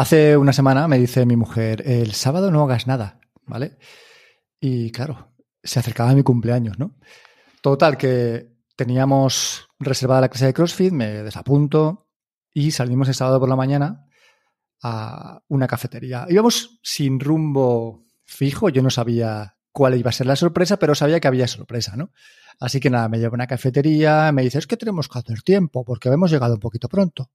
hace una semana me dice mi mujer, el sábado no hagas nada, ¿vale? Y claro, se acercaba mi cumpleaños, ¿no? Total, que teníamos reservada la clase de CrossFit, me desapunto y salimos el sábado por la mañana a una cafetería. Íbamos sin rumbo fijo, yo no sabía cuál iba a ser la sorpresa, pero sabía que había sorpresa, ¿no? Así que nada, me llevo a una cafetería, me dice, es que tenemos que hacer tiempo porque hemos llegado un poquito pronto.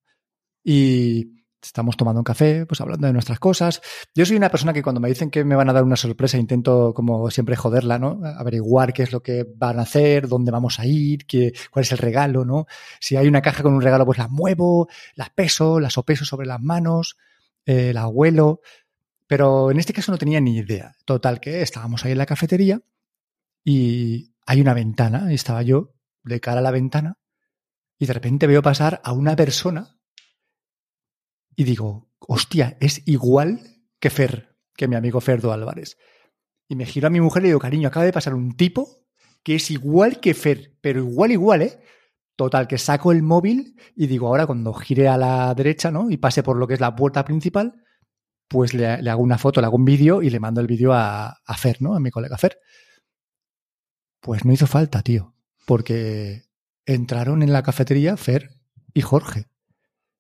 Y estamos tomando un café, pues hablando de nuestras cosas. Yo soy una persona que cuando me dicen que me van a dar una sorpresa intento como siempre joderla, ¿no? Averiguar qué es lo que van a hacer, dónde vamos a ir, qué, cuál es el regalo, ¿no? Si hay una caja con un regalo, pues la muevo, la peso, la sopeso sobre las manos, eh, la abuelo. Pero en este caso no tenía ni idea. Total, que estábamos ahí en la cafetería y hay una ventana y estaba yo de cara a la ventana y de repente veo pasar a una persona y digo, hostia, es igual que Fer, que mi amigo Ferdo Álvarez. Y me giro a mi mujer y le digo, cariño, acaba de pasar un tipo que es igual que Fer, pero igual, igual, ¿eh? Total, que saco el móvil y digo, ahora cuando gire a la derecha, ¿no? Y pase por lo que es la puerta principal, pues le, hago una foto, le hago un vídeo y le mando el vídeo a, a Fer, ¿no? A mi colega Fer. Pues no hizo falta, tío, porque entraron en la cafetería Fer y Jorge.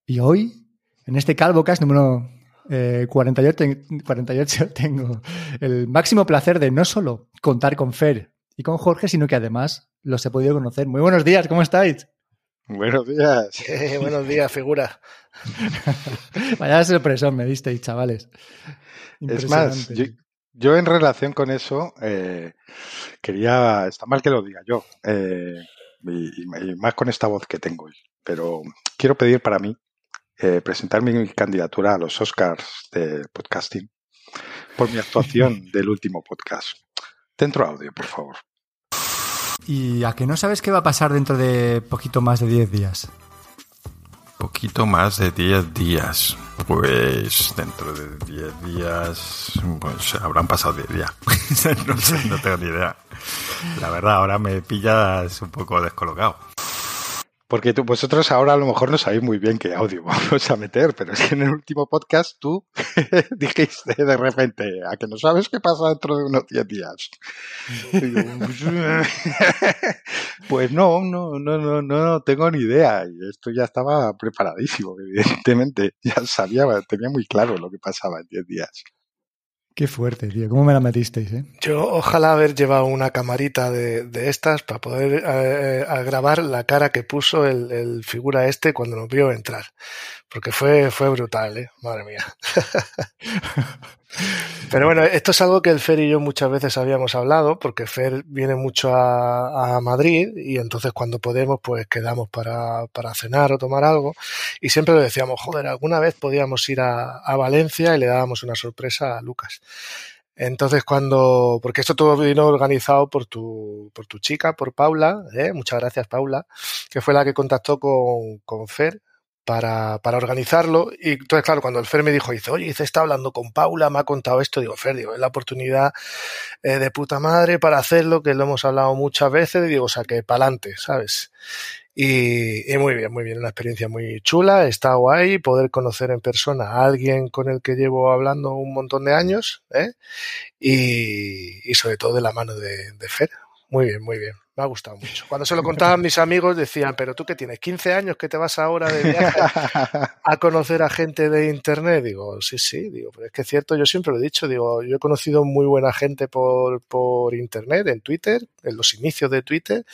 Y hoy en este CalvoCast número 48, eh, 48 tengo el máximo placer de no solo contar con Fer y con Jorge, sino que además los he podido conocer. Muy buenos días, ¿cómo estáis? Buenos días. buenos días, figura. Vaya sorpresa me disteis, chavales. Es más, yo, en relación con eso eh, quería, está mal que lo diga yo, eh, y, más con esta voz que tengo, pero quiero pedir para mí eh, presentar mi candidatura a los Oscars de podcasting por mi actuación del último podcast. Dentro audio, por favor. ¿Y a que no sabes qué va a pasar dentro de poquito más de 10 días? Poquito más de 10 días. Pues dentro de 10 días, pues habrán pasado 10 días. no, sé, no tengo ni idea. La verdad, ahora me pillas un poco descolocado. Porque tú, vosotros ahora a lo mejor no sabéis muy bien qué audio vamos a meter, pero es que en el último podcast tú dijiste de repente, a que no sabes qué pasa dentro de unos 10 días. pues no, no, no, no, no, tengo ni idea. Esto ya estaba preparadísimo, evidentemente. Ya sabía, tenía muy claro lo que pasaba en 10 días. Qué fuerte, tío. ¿Cómo me la metisteis, eh? Yo ojalá haber llevado una camarita de, estas para poder eh, grabar la cara que puso el, figura este cuando nos vio entrar. Porque fue, fue brutal, ¿eh? Madre mía. Pero bueno, esto es algo que el Fer y yo muchas veces habíamos hablado, porque Fer viene mucho a, Madrid y entonces cuando podemos, pues quedamos para, para, cenar o tomar algo. Y siempre le decíamos, joder, alguna vez podíamos ir a, a Valencia y le dábamos una sorpresa a Lucas. Entonces, cuando, porque esto todo vino organizado por tu, por tu chica, por Paula, ¿eh? muchas gracias Paula, que fue la que contactó con, con Fer para, para organizarlo. Y entonces, claro, cuando el Fer me dijo, dice, oye, dice, está hablando con Paula, me ha contado esto, digo, Fer, digo, es la oportunidad eh, de puta madre para hacerlo, que lo hemos hablado muchas veces, digo, o sea, que para adelante, ¿sabes? Y, y, muy bien, muy bien, una experiencia muy chula, está guay poder conocer en persona a alguien con el que llevo hablando un montón de años, ¿eh? y, y sobre todo de la mano de, de Fer. Muy bien, muy bien. Me ha gustado mucho. Cuando se lo contaban mis amigos decían, pero tú que tienes 15 años que te vas ahora de viaje a conocer a gente de internet. Digo, sí, sí, digo, pero es que es cierto, yo siempre lo he dicho, digo, yo he conocido muy buena gente por, por internet, en Twitter, en los inicios de Twitter,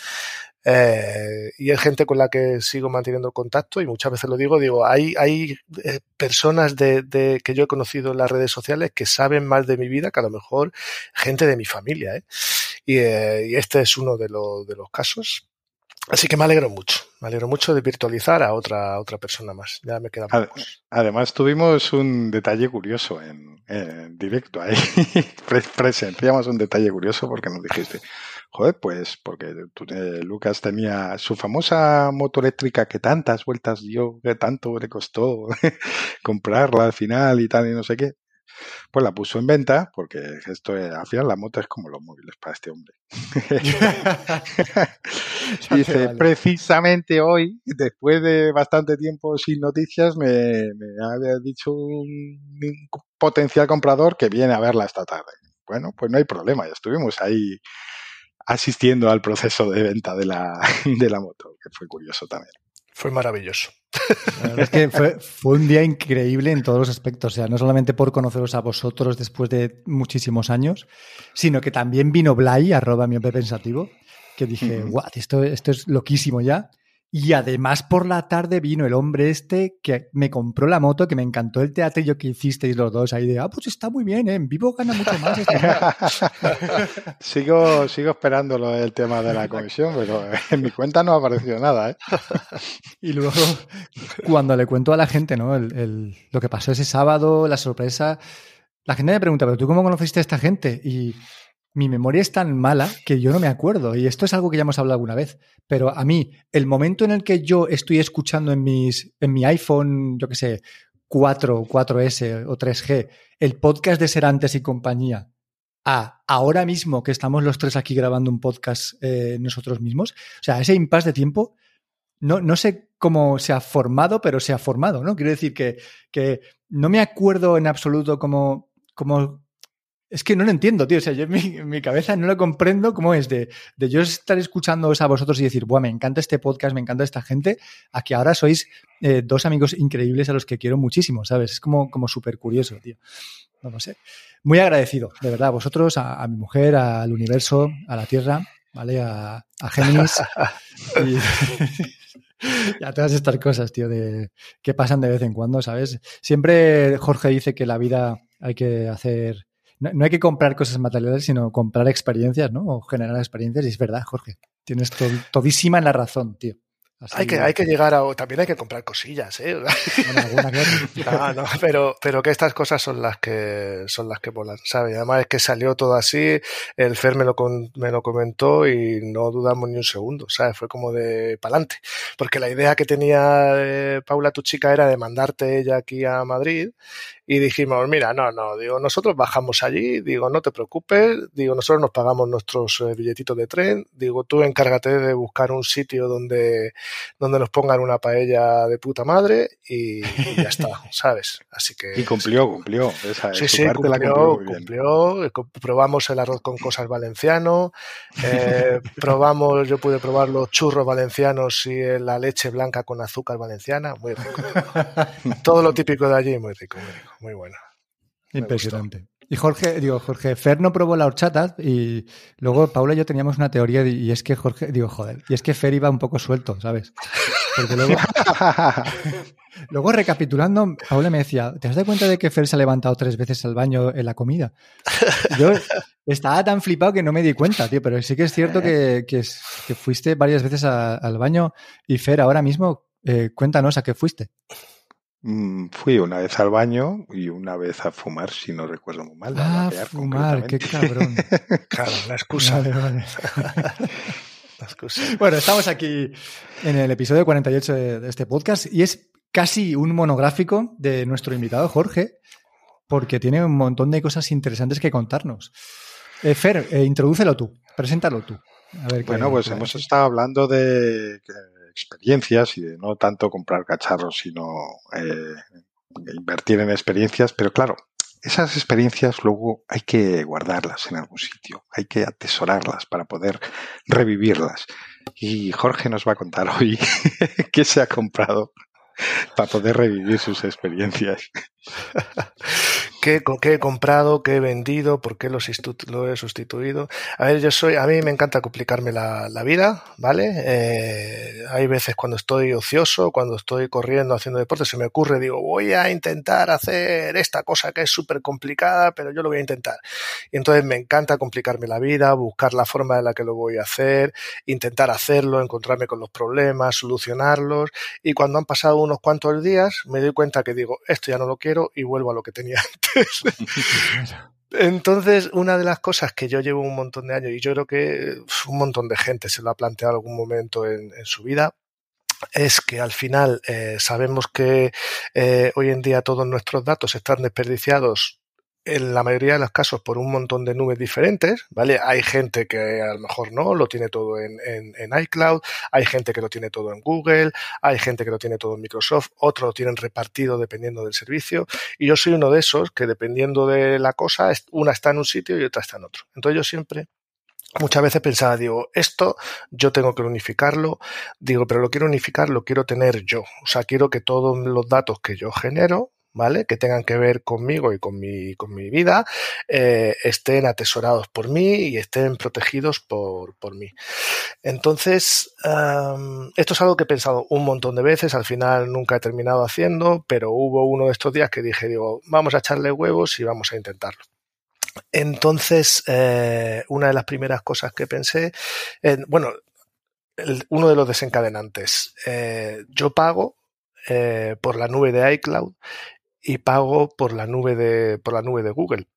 eh, y hay gente con la que sigo manteniendo contacto y muchas veces lo digo, digo, hay, hay eh, personas de, de, que yo he conocido en las redes sociales que saben más de mi vida que a lo mejor gente de mi familia. ¿eh? Y, eh, y, este es uno de, lo, de los casos. Así que me alegro mucho, me alegro mucho de virtualizar a otra, otra persona más. Ya me queda pocos. Además, tuvimos un detalle curioso en, en directo ahí. Presenciamos un detalle curioso porque nos dijiste, Joder, pues porque eh, Lucas tenía su famosa moto eléctrica que tantas vueltas dio, que tanto le costó comprarla al final y tal y no sé qué. Pues la puso en venta, porque esto al final la moto es como los móviles para este hombre. Dice, precisamente hoy, después de bastante tiempo sin noticias, me, me había dicho un, potencial comprador que viene a verla esta tarde. Bueno, pues no hay problema, ya estuvimos ahí asistiendo al proceso de venta de la, de la moto, que fue curioso también. Fue maravilloso. es que fue, un día increíble en todos los aspectos. O sea, no solamente por conoceros a vosotros después de muchísimos años, sino que también vino Blay, arroba mi pensativo, que dije, guau, esto, esto es loquísimo ya. Y además por la tarde vino el hombre este que me compró la moto, que me encantó el teatrillo que hicisteis los dos ahí de, ah, pues está muy bien, ¿eh? en vivo gana mucho más. Este sigo, sigo esperando el tema de la comisión, pero en mi cuenta no ha aparecido nada. ¿eh? y luego, cuando le cuento a la gente ¿no? El, lo que pasó ese sábado, la sorpresa, la gente me pregunta, pero tú cómo conociste a esta gente? Y mi memoria es tan mala que yo no me acuerdo. Y esto es algo que ya hemos hablado alguna vez. Pero a mí, el momento en el que yo estoy escuchando en, mis, en mi iPhone, yo qué sé, 4, 4S o 3G, el podcast de Serantes y compañía, a ahora mismo que estamos los tres aquí grabando un podcast eh, nosotros mismos, o sea, ese impasse de tiempo, no, no sé cómo se ha formado, pero se ha formado, ¿no? Quiero decir que, que no me acuerdo en absoluto cómo, cómo es que no lo entiendo, tío. O sea, yo en mi, cabeza no lo comprendo cómo es de, de yo estar escuchándoos a vosotros y decir, Buah, me encanta este podcast, me encanta esta gente, a que ahora sois eh, dos amigos increíbles a los que quiero muchísimo, ¿sabes? Es como, como súper curioso, tío. No lo sé. Muy agradecido, de verdad, a vosotros, a, mi mujer, al universo, a la Tierra, ¿vale? A, a Géminis. y, a todas estas cosas, tío, de, que pasan de vez en cuando, ¿sabes? Siempre Jorge dice que la vida hay que hacer no, hay que comprar cosas materiales, sino comprar experiencias, ¿no? O generar experiencias. Y es verdad, Jorge. Tienes todísima en la razón, tío. Hay, que, hay que llegar a. También hay que comprar cosillas, ¿eh? no, no, pero, pero que estas cosas son las que son las que volan, ¿sabes? Además es que salió todo así, el Fer me lo, me lo comentó y no dudamos ni un segundo, ¿sabes? Fue como de pa'lante. Porque la idea que tenía eh, Paula, tu chica, era de mandarte ella aquí a Madrid y dijimos, mira, no, no, digo, nosotros bajamos allí, digo, no te preocupes, digo, nosotros nos pagamos nuestros eh, billetitos de tren, digo, tú encárgate de buscar un sitio donde, donde nos pongan una paella de puta madre y, ya está, ¿sabes? Así que... Y cumplió, cumplió. Esa, sí, sí, cumplió, cumplió, eh, probamos el arroz con cosas valenciano, eh, probamos, yo pude probar los churros valencianos y la leche blanca con azúcar valenciana, muy rico. Todo lo típico de allí, muy rico, muy rico muy buena. Impresionante. Y Jorge, digo, Jorge, Fer no probó la horchata y luego Paula y yo teníamos una teoría y es que Jorge, digo, joder, y es que Fer iba un poco suelto, ¿sabes? Porque luego, luego recapitulando, Paula me decía, ¿te has dado cuenta de que Fer se ha levantado tres veces al baño en la comida? Yo estaba tan flipado que no me di cuenta, tío, pero sí que es cierto que, que, fuiste varias veces al baño y Fer, ahora mismo, eh, cuéntanos a qué fuiste. Mm, fui una vez al baño y una vez a fumar, si no recuerdo muy mal. Ah, fumar, qué cabrón. claro, la excusa. Bueno, estamos aquí en el episodio 48 de, este podcast y es casi un monográfico de nuestro invitado Jorge, porque tiene un montón de cosas interesantes que contarnos. Eh, Fer, eh, introdúcelo tú, preséntalo tú. bueno, pues hemos estado hablando de experiencias y de no tanto comprar cacharros, sino eh, invertir en experiencias. Pero claro, esas experiencias luego hay que guardarlas en algún sitio, hay que atesorarlas para poder revivirlas. Y Jorge nos va a contar hoy qué se ha comprado para poder revivir sus experiencias. qué, qué he comprado, qué he vendido, por qué lo he sustituido. A ver, yo soy, a mí me encanta complicarme la, vida, ¿vale? Eh, hay veces cuando estoy ocioso, cuando estoy corriendo, haciendo deporte, se me ocurre, digo, voy a intentar hacer esta cosa que es súper complicada, pero yo lo voy a intentar. Y entonces me encanta complicarme la vida, buscar la forma en la que lo voy a hacer, intentar hacerlo, encontrarme con los problemas, solucionarlos. Y cuando han pasado unos cuantos días, me doy cuenta que digo, esto ya no lo quiero y vuelvo a lo que tenía antes. Entonces, una de las cosas que yo llevo un montón de años, y yo creo que un montón de gente se lo ha planteado algún momento en, su vida, es que al final eh, sabemos que eh, hoy en día todos nuestros datos están desperdiciados en la mayoría de los casos por un montón de nubes diferentes, ¿vale? Hay gente que a lo mejor no, lo tiene todo en, iCloud, hay gente que lo tiene todo en Google, hay gente que lo tiene todo en Microsoft, otros lo tienen repartido dependiendo del servicio, y yo soy uno de esos que dependiendo de la cosa, una está en un sitio y otra está en otro. Entonces yo siempre muchas veces pensaba, digo, esto yo tengo que unificarlo, digo, pero lo quiero unificar, lo quiero tener yo. O sea, quiero que todos los datos que yo genero, ¿vale? Que tengan que ver conmigo y con mi, con mi vida, eh, estén atesorados por mí y estén protegidos por, por mí. Entonces, esto es algo que he pensado un montón de veces, al final nunca he terminado haciendo, pero hubo uno de estos días que dije, digo, vamos a echarle huevos y vamos a intentarlo. Entonces, eh, una de las primeras cosas que pensé, bueno, uno de los desencadenantes, eh, yo pago por la nube de iCloud y pago por la nube de, por la nube de Google.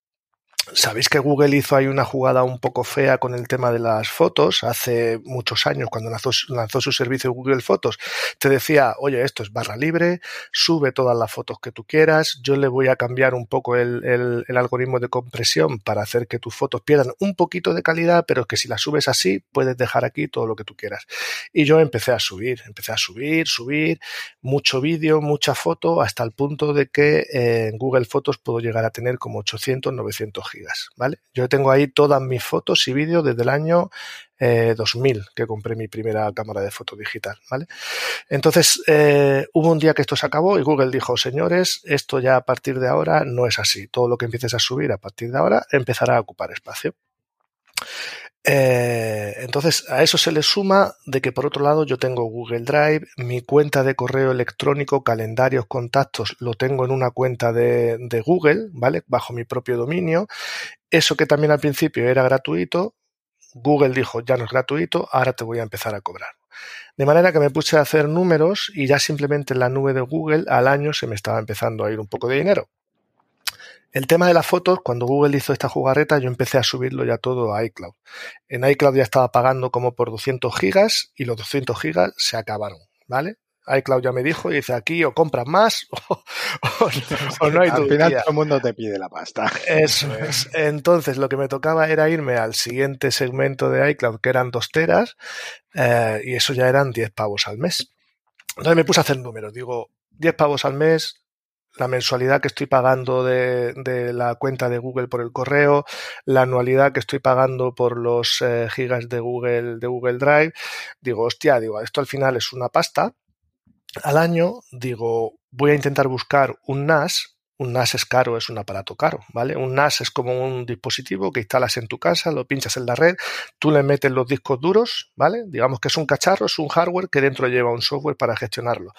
Sabéis que Google hizo ahí una jugada un poco fea con el tema de las fotos hace muchos años cuando lanzó, su servicio Google Fotos. Te decía, oye, esto es barra libre, sube todas las fotos que tú quieras, yo le voy a cambiar un poco el, algoritmo de compresión para hacer que tus fotos pierdan un poquito de calidad, pero que si las subes así puedes dejar aquí todo lo que tú quieras. Y yo empecé a subir, empecé a subir, subir, mucho vídeo, mucha foto, hasta el punto de que en Google Fotos puedo llegar a tener como 800, 900 ¿vale? Yo tengo ahí todas mis fotos y vídeos desde el año 2000 eh, que compré mi primera cámara de foto digital, ¿vale? Entonces, eh, hubo un día que esto se acabó y Google dijo, señores, esto ya a partir de ahora no es así. Todo lo que empieces a subir a partir de ahora empezará a ocupar espacio. Eh, entonces, a eso se le suma de que por otro lado yo tengo Google Drive, mi cuenta de correo electrónico, calendarios, contactos, lo tengo en una cuenta de, de Google, ¿vale? Bajo mi propio dominio. Eso que también al principio era gratuito, Google dijo ya no es gratuito, ahora te voy a empezar a cobrar. De manera que me puse a hacer números y ya simplemente en la nube de Google al año se me estaba empezando a ir un poco de dinero. El tema de las fotos, cuando Google hizo esta jugarreta, yo empecé a subirlo ya todo a iCloud. En iCloud ya estaba pagando como por 200 gigas y los 200 gigas se acabaron, ¿vale? iCloud ya me dijo y dice aquí o compras más o, no hay Al final todo el mundo te pide la pasta. Eso es. Entonces lo que me tocaba era irme al siguiente segmento de iCloud que eran dos teras eh, y eso ya eran 10 pavos al mes. Entonces me puse a hacer números. Digo, 10 pavos al mes, la mensualidad que estoy pagando de, la cuenta de Google por el correo, la anualidad que estoy pagando por los eh, gigas de Google, de Google Drive, digo, hostia, digo, esto al final es una pasta. Al año, digo, voy a intentar buscar un NAS. Un NAS es caro, es un aparato caro, ¿vale? Un NAS es como un dispositivo que instalas en tu casa, lo pinchas en la red, tú le metes los discos duros, ¿vale? Digamos que es un cacharro, es un hardware que dentro lleva un software para gestionarlo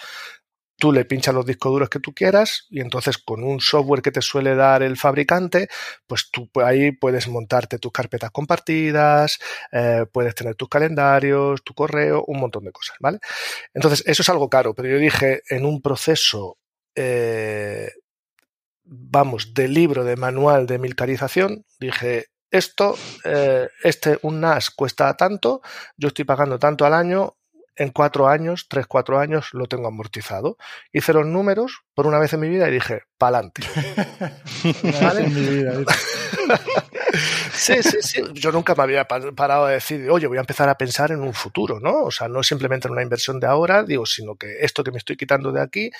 tú le pinchas los discos duros que tú quieras y entonces con un software que te suele dar el fabricante, pues tú ahí puedes montarte tus carpetas compartidas, eh, puedes tener tus calendarios, tu correo, un montón de cosas, ¿vale? Entonces, eso es algo caro, pero yo dije, en un proceso, eh, vamos, de libro, de manual de milcarización, dije, esto, eh, este, un NAS cuesta tanto, yo estoy pagando tanto al año, en cuatro años, tres, cuatro años, lo tengo amortizado. Hice los números por una vez en mi vida y dije, pa'lante. ¿Vale? sí, sí, sí. Yo nunca me había parado a decir, oye, voy a empezar a pensar en un futuro, ¿no? O sea, no simplemente en una inversión de ahora, digo, sino que esto que me estoy quitando de aquí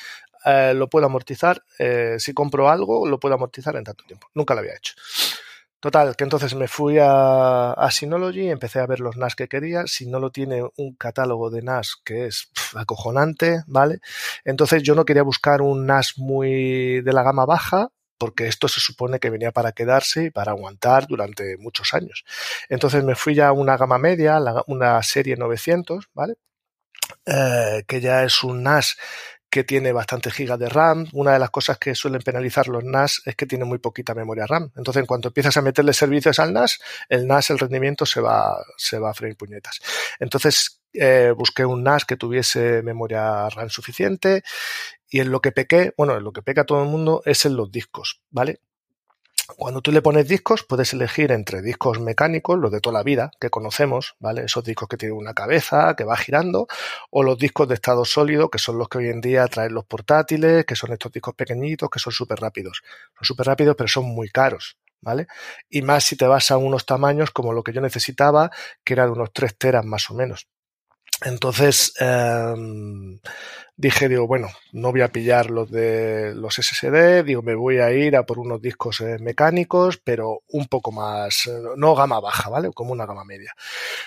eh, lo puedo amortizar. Eh, si compro algo, lo puedo amortizar en tanto tiempo. Nunca lo había hecho. Total, que entonces me fui a, Synology, empecé a ver los NAS que quería. Synology tiene un catálogo de NAS que es acojonante, ¿vale? Entonces yo no quería buscar un NAS muy de la gama baja, porque esto se supone que venía para quedarse y para aguantar durante muchos años. Entonces me fui ya a una gama media, una serie 900, ¿vale? Eh, que ya es un NAS que tiene bastante gigas de RAM. Una de las cosas que suelen penalizar los NAS es que tiene muy poquita memoria RAM. Entonces, en cuanto empiezas a meterle servicios al NAS, el NAS, el rendimiento se va, se va a freír puñetas. Entonces, eh, busqué un NAS que tuviese memoria RAM suficiente y en lo que pequé, bueno, en lo que peca todo el mundo es en los discos, ¿vale? Cuando tú le pones discos, puedes elegir entre discos mecánicos, los de toda la vida, que conocemos, ¿vale? Esos discos que tienen una cabeza, que va girando, o los discos de estado sólido, que son los que hoy en día traen los portátiles, que son estos discos pequeñitos, que son súper rápidos. Son súper rápidos, pero son muy caros, ¿vale? Y más si te vas a unos tamaños como lo que yo necesitaba, que era de unos 3 teras más o menos. Entonces em, dije, digo, bueno, no voy a pillar los de los SSD, digo, me voy a ir a por unos discos eh, mecánicos, pero un poco más, eh, no gama baja, ¿vale? Como una gama media.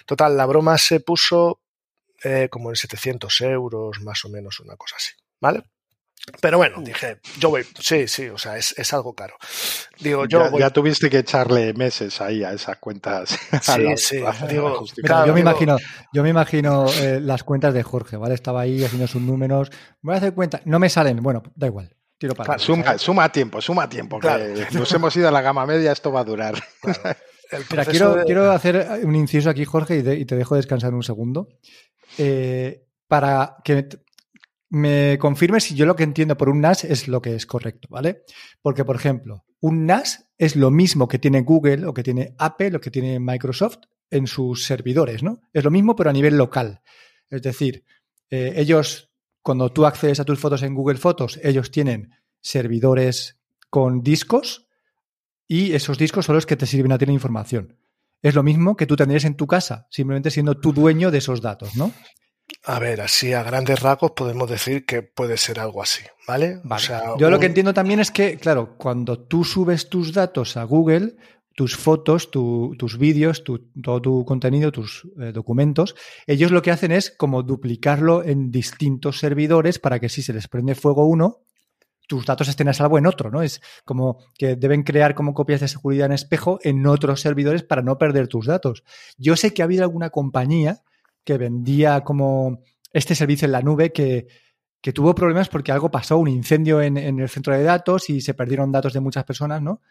Total, la broma se puso eh, como en 700 euros, más o menos, una cosa así, ¿vale? Pero bueno, dije, yo voy, sí, sí, o sea, es, es algo caro. Digo, yo ya, tuviste que echarle meses ahí a esas cuentas. Sí, sí. Digo, yo, me imagino, yo me imagino eh, las cuentas de Jorge, ¿vale? Estaba ahí haciendo sus números. Voy a hacer cuenta, no me salen, bueno, da igual. Tiro para suma, suma, tiempo, suma tiempo. Que nos hemos ido a la gama media, esto va a durar. quiero, quiero hacer un inciso aquí, Jorge, y, y te dejo descansar un segundo. Eh, para que me confirme si yo lo que entiendo por un NAS es lo que es correcto, ¿vale? Porque, por ejemplo, un NAS es lo mismo que tiene Google o que tiene Apple o que tiene Microsoft en sus servidores, ¿no? Es lo mismo, pero a nivel local. Es decir, eh, ellos, cuando tú accedes a tus fotos en Google Fotos, ellos tienen servidores con discos y esos discos son los que te sirven a tener información. Es lo mismo que tú tendrías en tu casa, simplemente siendo tú dueño de esos datos, ¿no? A ver, así a grandes rasgos podemos decir que puede ser algo así, ¿vale? Yo lo que entiendo también es que, claro, cuando tú subes tus datos a Google, tus fotos, tus vídeos, todo tu contenido, tus eh, documentos, ellos lo que hacen es como duplicarlo en distintos servidores para que si se les prende fuego uno, tus datos estén a salvo en otro, ¿no? Es como que deben crear como copias de seguridad en espejo en otros servidores para no perder tus datos. Yo sé que ha habido alguna compañía que vendía como este servicio en la nube que, tuvo problemas porque algo pasó, un incendio en, el centro de datos y se perdieron datos de muchas personas, ¿no?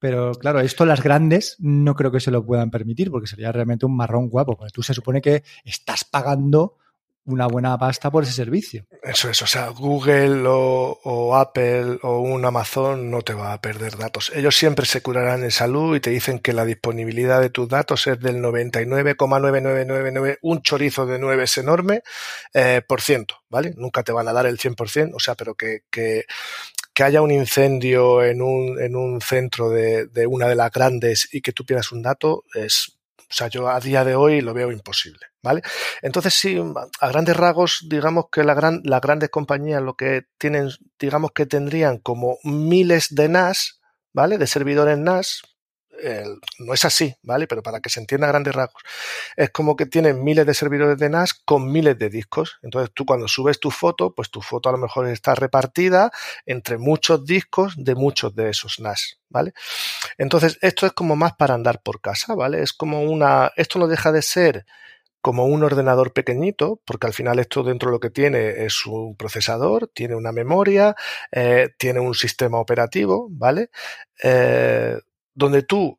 Pero claro, esto las grandes no creo que se lo puedan permitir porque sería realmente un marrón guapo, porque tú se supone que estás pagando una buena pasta por ese servicio. Eso es, o sea, Google o, Apple o un Amazon no te va a perder datos. Ellos siempre se curarán en salud y te dicen que la disponibilidad de tus datos es del 99,9999, un chorizo de 9 es enorme, eh, por ciento, ¿vale? Nunca te van a dar el 100%, o sea, pero que, que, que haya un incendio en un, en un centro de, de una de las grandes y que tú pierdas un dato es o sea, yo a día de hoy lo veo imposible, ¿vale? Entonces, sí, a grandes rasgos, digamos que las grandes compañías lo que tienen, digamos que tendrían como miles de NAS, ¿vale? De servidores NAS, no es así, ¿vale? Pero para que se entienda a grandes rasgos, es como que tienen miles de servidores de NAS con miles de discos. Entonces tú cuando subes tu foto, pues tu foto a lo mejor está repartida entre muchos discos de muchos de esos NAS, ¿vale? Entonces esto es como más para andar por casa, ¿vale? Es como una, esto no deja de ser como un ordenador pequeñito, porque al final esto dentro de lo que tiene es un procesador, tiene una memoria, eh, tiene un sistema operativo, ¿vale? Eh, donde tú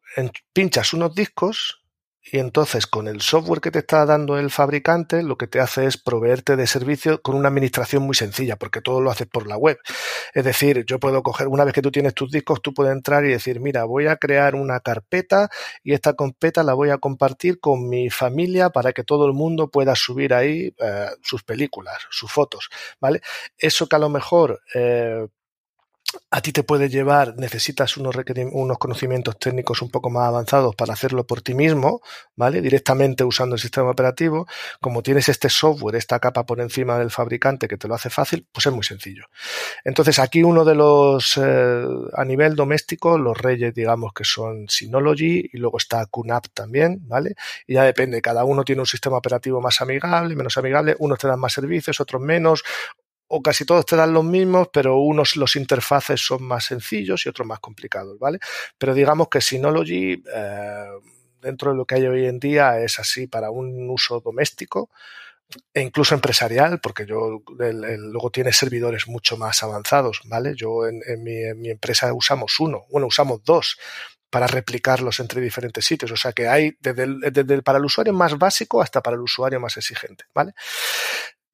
pinchas unos discos y entonces con el software que te está dando el fabricante lo que te hace es proveerte de servicio con una administración muy sencilla porque todo lo haces por la web. Es decir, yo puedo coger, una vez que tú tienes tus discos, tú puedes entrar y decir, mira, voy a crear una carpeta y esta carpeta la voy a compartir con mi familia para que todo el mundo pueda subir ahí eh, sus películas, sus fotos, ¿vale? Eso que a lo mejor eh, a ti te puede llevar, necesitas unos, conocimientos técnicos un poco más avanzados para hacerlo por ti mismo, ¿vale? Directamente usando el sistema operativo. Como tienes este software, esta capa por encima del fabricante que te lo hace fácil, pues es muy sencillo. Entonces aquí uno de los, eh, a nivel doméstico, los reyes digamos que son Synology y luego está QNAP también, ¿vale? Y ya depende, cada uno tiene un sistema operativo más amigable, menos amigable, unos te dan más servicios, otros menos, o casi todos te dan los mismos, pero unos los interfaces son más sencillos y otros más complicados, ¿vale? Pero digamos que Synology, eh, dentro de lo que hay hoy en día, es así para un uso doméstico e incluso empresarial, porque yo luego tiene servidores mucho más avanzados, ¿vale? Yo en, mi, empresa usamos uno, bueno, usamos dos para replicarlos entre diferentes sitios. O sea que hay desde, desde para el usuario más básico hasta para el usuario más exigente, ¿vale?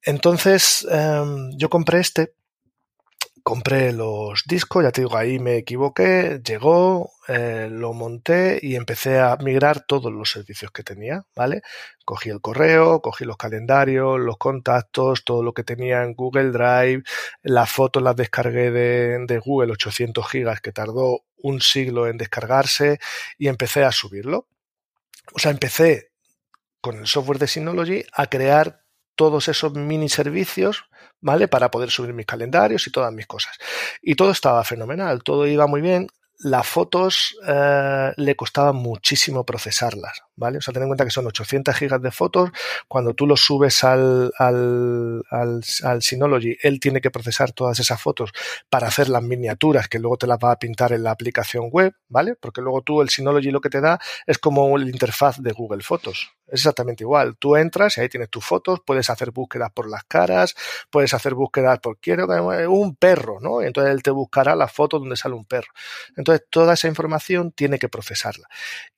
Entonces, em, yo compré este compré los discos, ya te digo, ahí me equivoqué, llegó, eh, lo monté y empecé a migrar todos los servicios que tenía, ¿vale? Cogí el correo, cogí los calendarios, los contactos, todo lo que tenía en Google Drive, las fotos las descargué de, de Google, 800 gigas, que tardó un siglo en descargarse y empecé a subirlo. O sea, empecé con el software de Synology a crear todos esos mini servicios, ¿vale? Para poder subir mis calendarios y todas mis cosas. Y todo estaba fenomenal, todo iba muy bien. Las fotos eh, le costaba muchísimo procesarlas, ¿vale? O sea, ten en cuenta que son 800 gigas de fotos. Cuando tú los subes al, al, al, Synology, él tiene que procesar todas esas fotos para hacer las miniaturas que luego te las va a pintar en la aplicación web, ¿vale? Porque luego tú el Synology lo que te da es como la interfaz de Google Fotos. Es exactamente igual. Tú entras y ahí tienes tus fotos, puedes hacer búsquedas por las caras, puedes hacer búsquedas por quiero un perro, ¿no? Entonces él te buscará la foto donde sale un perro. Entonces toda esa información tiene que procesarla.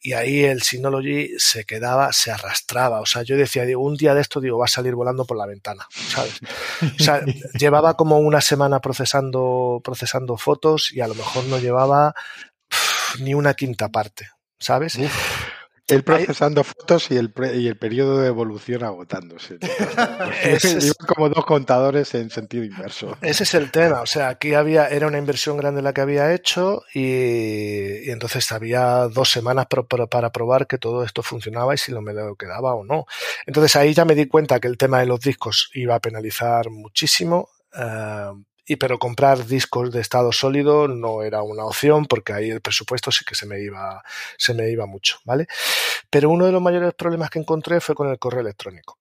Y ahí el Synology se quedaba, se arrastraba. O sea, yo decía, digo, un día de esto, digo, va a salir volando por la ventana, ¿sabes? O sea, llevaba como una semana procesando, procesando fotos y a lo mejor no llevaba ni una quinta parte, ¿sabes? Él procesando fotos y el, y el periodo de evolución agotándose. es, como dos contadores en sentido inverso. Ese es el tema. O sea, aquí había, era una inversión grande la que había hecho y, entonces había dos semanas para probar que todo esto funcionaba y si lo me lo quedaba o no. Entonces ahí ya me di cuenta que el tema de los discos iba a penalizar muchísimo. Eh, y pero comprar discos de estado sólido no era una opción porque ahí el presupuesto sí que se me iba se me iba mucho, ¿vale? Pero uno de los mayores problemas que encontré fue con el correo electrónico.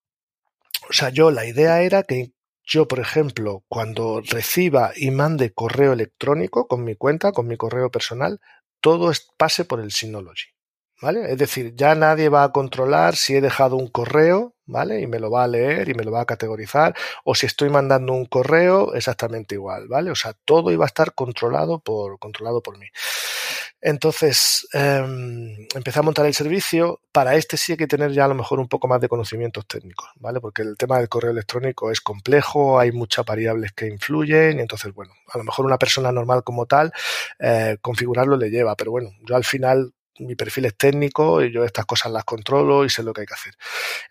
O sea, yo la idea era que yo, por ejemplo, cuando reciba y mande correo electrónico con mi cuenta, con mi correo personal, todo pase por el Synology. ¿Vale? Es decir, ya nadie va a controlar si he dejado un correo ¿vale? Y me lo va a leer y me lo va a categorizar. O si estoy mandando un correo, exactamente igual, ¿vale? O sea, todo iba a estar controlado por, controlado por mí. Entonces, eh, empecé a montar el servicio. Para este sí hay que tener ya a lo mejor un poco más de conocimientos técnicos, ¿vale? Porque el tema del correo electrónico es complejo, hay muchas variables que influyen y entonces, bueno, a lo mejor una persona normal como tal, eh, configurarlo le lleva, pero bueno, yo al final mi perfil es técnico y yo estas cosas las controlo y sé lo que hay que hacer.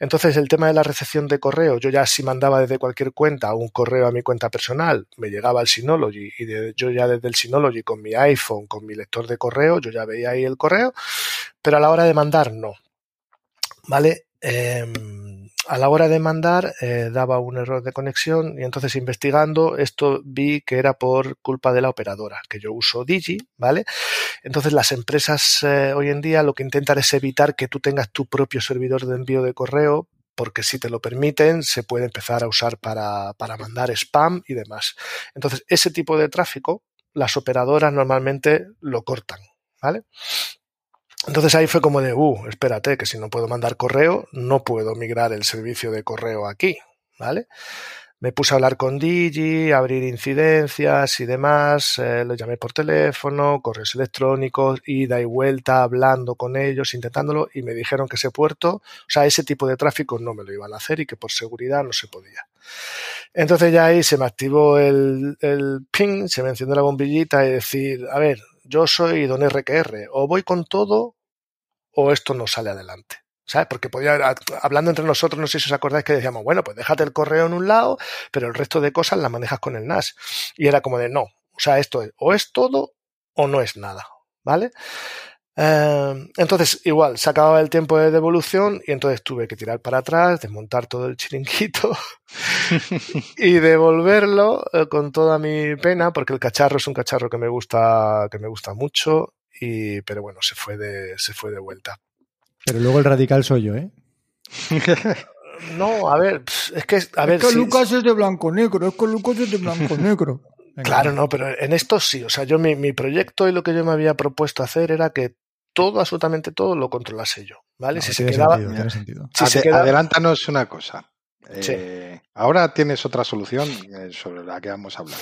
Entonces, el tema de la recepción de correo, yo ya si mandaba desde cualquier cuenta un correo a mi cuenta personal, me llegaba al Synology y yo ya desde el Synology con mi iPhone, con mi lector de correo, yo ya veía ahí el correo, pero a la hora de mandar no. ¿Vale? Em, a la hora de mandar eh, daba un error de conexión y entonces investigando esto vi que era por culpa de la operadora, que yo uso Digi, ¿vale? Entonces las empresas eh, hoy en día lo que intentan es evitar que tú tengas tu propio servidor de envío de correo porque si te lo permiten se puede empezar a usar para, para mandar spam y demás. Entonces ese tipo de tráfico las operadoras normalmente lo cortan, ¿vale? Entonces ahí fue como de, uh, espérate, que si no puedo mandar correo, no puedo migrar el servicio de correo aquí, ¿vale? Me puse a hablar con Digi, abrir incidencias y demás, eh, lo llamé por teléfono, correos electrónicos, ida y vuelta, hablando con ellos, intentándolo, y me dijeron que ese puerto, o sea, ese tipo de tráfico no me lo iban a hacer y que por seguridad no se podía. Entonces ya ahí se me activó el, el ping, se me encendió la bombillita y decir, a ver, yo soy don RQR, o voy con todo o esto no sale adelante. ¿Sabes? Porque podía, hablando entre nosotros, no sé si os acordáis que decíamos, bueno, pues déjate el correo en un lado, pero el resto de cosas las manejas con el NAS. Y era como de no. O sea, esto es, o es todo o no es nada. ¿Vale? Em, entonces, igual, se acababa el tiempo de devolución y entonces tuve que tirar para atrás, desmontar todo el chiringuito y devolverlo eh, con toda mi pena, porque el cacharro es un cacharro que me gusta, que me gusta mucho, y, pero bueno, se fue de, se fue de vuelta. Pero luego el radical soy yo, ¿eh? no, a ver, es que, a ver. Es que Lucas es de blanco-negro, es que Lucas es de blanco-negro. Claro, no, pero en esto sí. O sea, yo mi, mi, proyecto y lo que yo me había propuesto hacer era que todo, absolutamente todo, lo controlase yo. ¿Vale? si, se quedaba, Adelántanos una cosa. Eh, ahora tienes otra solución eh, sobre la que vamos a hablar.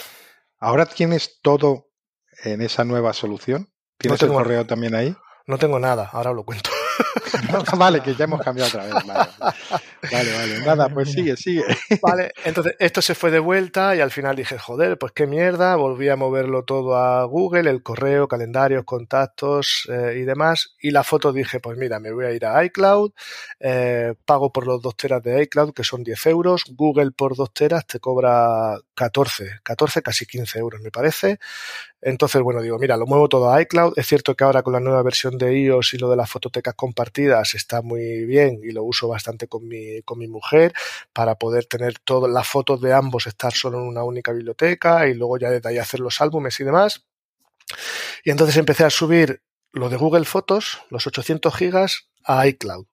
¿Ahora tienes todo en esa nueva solución? ¿Tienes el correo también ahí? No tengo nada, ahora lo cuento. vale, que ya hemos cambiado otra vez. Vale, vale. Nada, pues sigue, sigue. Vale, entonces esto se fue de vuelta y al final dije, joder, pues qué mierda. Volví a moverlo todo a Google, el correo, calendarios, contactos eh, y demás. Y la foto dije, pues mira, me voy a ir a iCloud, eh, pago por los dos teras de iCloud, que son 10 euros. Google por dos teras te cobra 14, 14, casi 15 euros, me parece. Entonces, bueno, digo, mira, lo muevo todo a iCloud. Es cierto que ahora con la nueva versión de iOS y lo de las fototecas compartidas está muy bien y lo uso bastante con mi, con mi mujer para poder tener todas las fotos de ambos estar solo en una única biblioteca y luego ya desde ahí hacer los álbumes y demás. Y entonces empecé a subir lo de Google Fotos, los 800 gigas, a iCloud.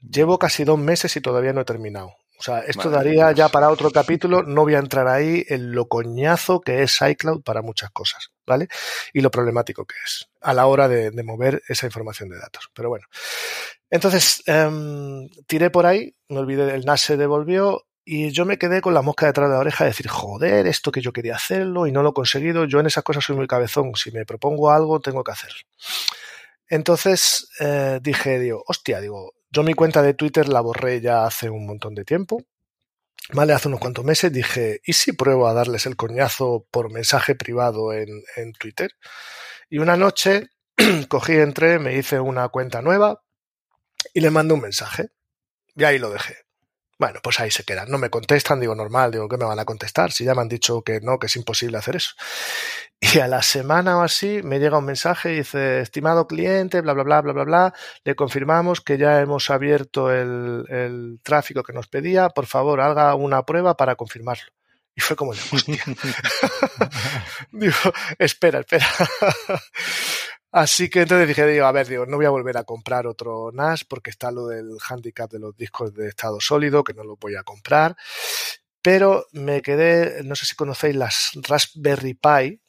Llevo casi dos meses y todavía no he terminado. O sea, esto daría ya para otro capítulo. No voy a entrar ahí en lo coñazo que es iCloud para muchas cosas, ¿vale? Y lo problemático que es a la hora de, mover esa información de datos. Pero bueno. Entonces, em, tiré por ahí, me olvidé, el NAS se devolvió y yo me quedé con la mosca detrás de la oreja de decir, joder, esto que yo quería hacerlo y no lo he conseguido. Yo en esas cosas soy muy cabezón. Si me propongo algo, tengo que hacerlo. Entonces eh, dije, digo, hostia, digo, yo mi cuenta de Twitter la borré ya hace un montón de tiempo. Vale, hace unos cuantos meses dije, ¿y si pruebo a darles el coñazo por mensaje privado en, en Twitter? Y una noche cogí, entré, me hice una cuenta nueva y le mandé un mensaje. Y ahí lo dejé. Bueno, pues ahí se quedan. No me contestan, digo normal, digo que me van a contestar si ya me han dicho que no, que es imposible hacer eso. Y a la semana o así me llega un mensaje y dice, estimado cliente, bla, bla, bla, bla, bla, bla, le confirmamos que ya hemos abierto el, el tráfico que nos pedía, por favor, haga una prueba para confirmarlo. Y fue como, hostia. digo, espera, espera. Así que entonces dije, digo, a ver, digo, no voy a volver a comprar otro NAS porque está lo del handicap de los discos de estado sólido, que no lo voy a comprar. Pero me quedé, no sé si conocéis las Raspberry Pi,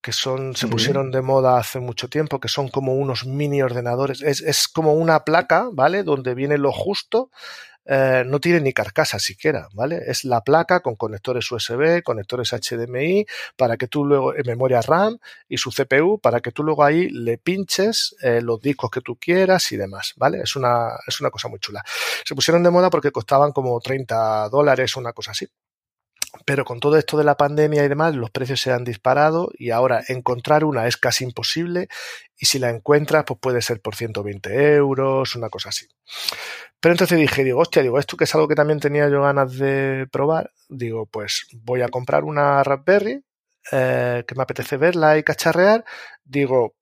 que son, se pusieron de moda hace mucho tiempo, que son como unos mini ordenadores. Es, es como una placa, ¿vale? Donde viene lo justo eh, no tiene ni carcasa siquiera, ¿vale? Es la placa con conectores USB, conectores HDMI, para que tú luego, en memoria RAM y su CPU, para que tú luego ahí le pinches eh, los discos que tú quieras y demás, ¿vale? Es una, es una cosa muy chula. Se pusieron de moda porque costaban como 30 dólares, una cosa así. Pero con todo esto de la pandemia y demás, los precios se han disparado y ahora encontrar una es casi imposible y si la encuentras, pues puede ser por 120 euros, una cosa así. Pero entonces dije, digo, hostia, digo, esto que es algo que también tenía yo ganas de probar, digo, pues voy a comprar una Raspberry eh, que me apetece verla y cacharrear, digo,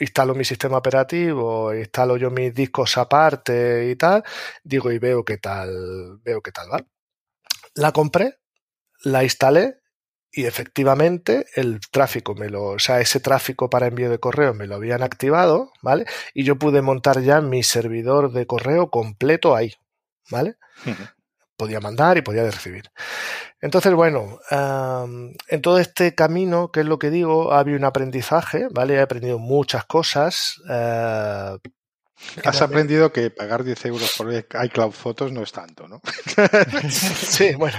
instalo mi sistema operativo, instalo yo mis discos aparte y tal, digo, y veo qué tal, veo qué tal va. La compré, la instalé y efectivamente el tráfico me lo, o sea, ese tráfico para envío de correo me lo habían activado, ¿vale? Y yo pude montar ya mi servidor de correo completo ahí, ¿vale? Podía mandar y podía recibir. Entonces, bueno, en todo este camino, que es lo que digo, ha habido un aprendizaje, ¿vale? He aprendido muchas cosas. Eh, Has aprendido que pagar 10 euros por iCloud Fotos no es tanto, ¿no? sí, bueno,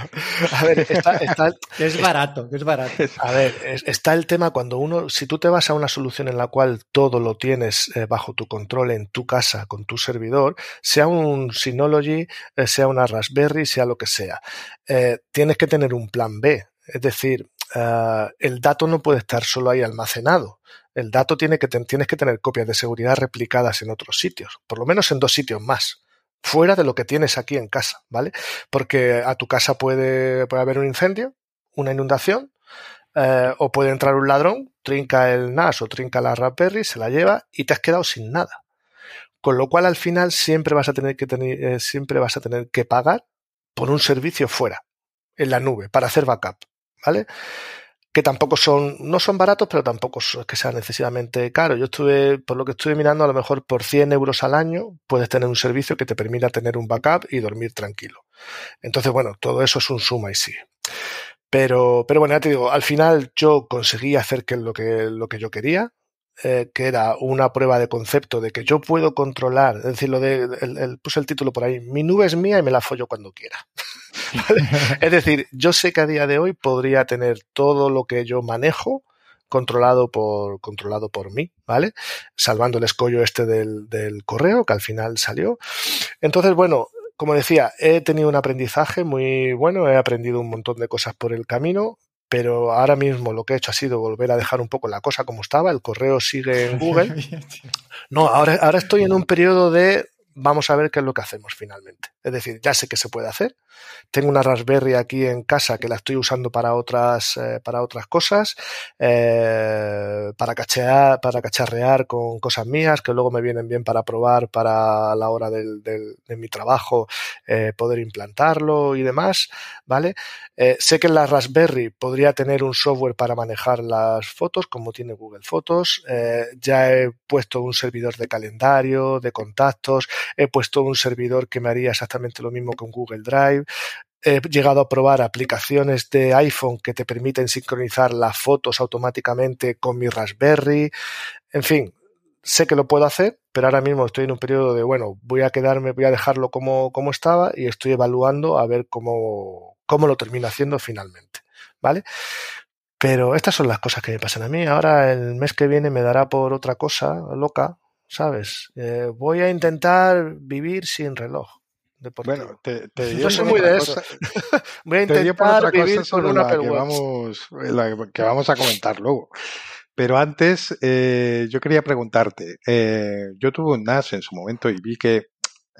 a ver, está, es barato, es barato. A ver, está el tema cuando uno, si tú te vas a una solución en la cual todo lo tienes eh, bajo tu control en tu casa, con tu servidor, sea un Synology, eh, sea una Raspberry, sea lo que sea, eh, tienes que tener un plan B. Es decir, el dato no puede estar solo ahí almacenado el dato tiene que tienes que tener copias de seguridad replicadas en otros sitios, por lo menos en dos sitios más, fuera de lo que tienes aquí en casa, ¿vale? Porque a tu casa puede, puede haber un incendio, una inundación, eh, o puede entrar un ladrón, trinca el NAS o trinca la Raspberry, se la lleva y te has quedado sin nada. Con lo cual al final siempre vas a tener que tener, eh, siempre vas a tener que pagar por un servicio fuera, en la nube, para hacer backup, ¿vale? que tampoco son, no son baratos, pero tampoco es que sean excesivamente caros. Yo estuve, por lo que estuve mirando, a lo mejor por 100 euros al año puedes tener un servicio que te permita tener un backup y dormir tranquilo. Entonces, bueno, todo eso es un suma y sigue. Pero, pero bueno, ya te digo, al final yo conseguí hacer que lo que, lo que yo quería, eh, que era una prueba de concepto de que yo puedo controlar, es decir, lo de, el, puse el título por ahí, mi nube es mía y me la follo cuando quiera. es decir, yo sé que a día de hoy podría tener todo lo que yo manejo controlado por, controlado por mí, ¿vale? Salvando el escollo este del, del correo que al final salió. Entonces, bueno, como decía, he tenido un aprendizaje muy bueno, he aprendido un montón de cosas por el camino, pero ahora mismo lo que he hecho ha sido volver a dejar un poco la cosa como estaba, el correo sigue en Google. No, ahora, ahora estoy en un periodo de vamos a ver qué es lo que hacemos finalmente. Es decir, ya sé que se puede hacer. Tengo una Raspberry aquí en casa que la estoy usando para otras, eh, para otras cosas, eh, para cachear, para cacharrear con cosas mías que luego me vienen bien para probar para la hora del, de mi trabajo, eh, poder implantarlo y demás, ¿vale? sé que en la Raspberry podría tener un software para manejar las fotos, como tiene Google Fotos. ya he puesto un servidor de calendario, de contactos, he puesto un servidor que me haría exactamente lo mismo con Google Drive. He llegado a probar aplicaciones de iPhone que te permiten sincronizar las fotos automáticamente con mi Raspberry. En fin, sé que lo puedo hacer, pero ahora mismo estoy en un periodo de, bueno, voy a quedarme, voy a dejarlo como, como estaba y estoy evaluando a ver cómo, cómo lo termino haciendo finalmente. ¿Vale? Pero estas son las cosas que me pasan a mí. Ahora el mes que viene me dará por otra cosa loca, ¿sabes? Eh, voy a intentar vivir sin reloj. Deportivo. Bueno, te, te Yo soy muy de eso. voy a intentar vivir con una que vamos, que vamos a comentar luego. Pero antes, eh, yo quería preguntarte. Eh, yo tuve un NAS en su momento y vi que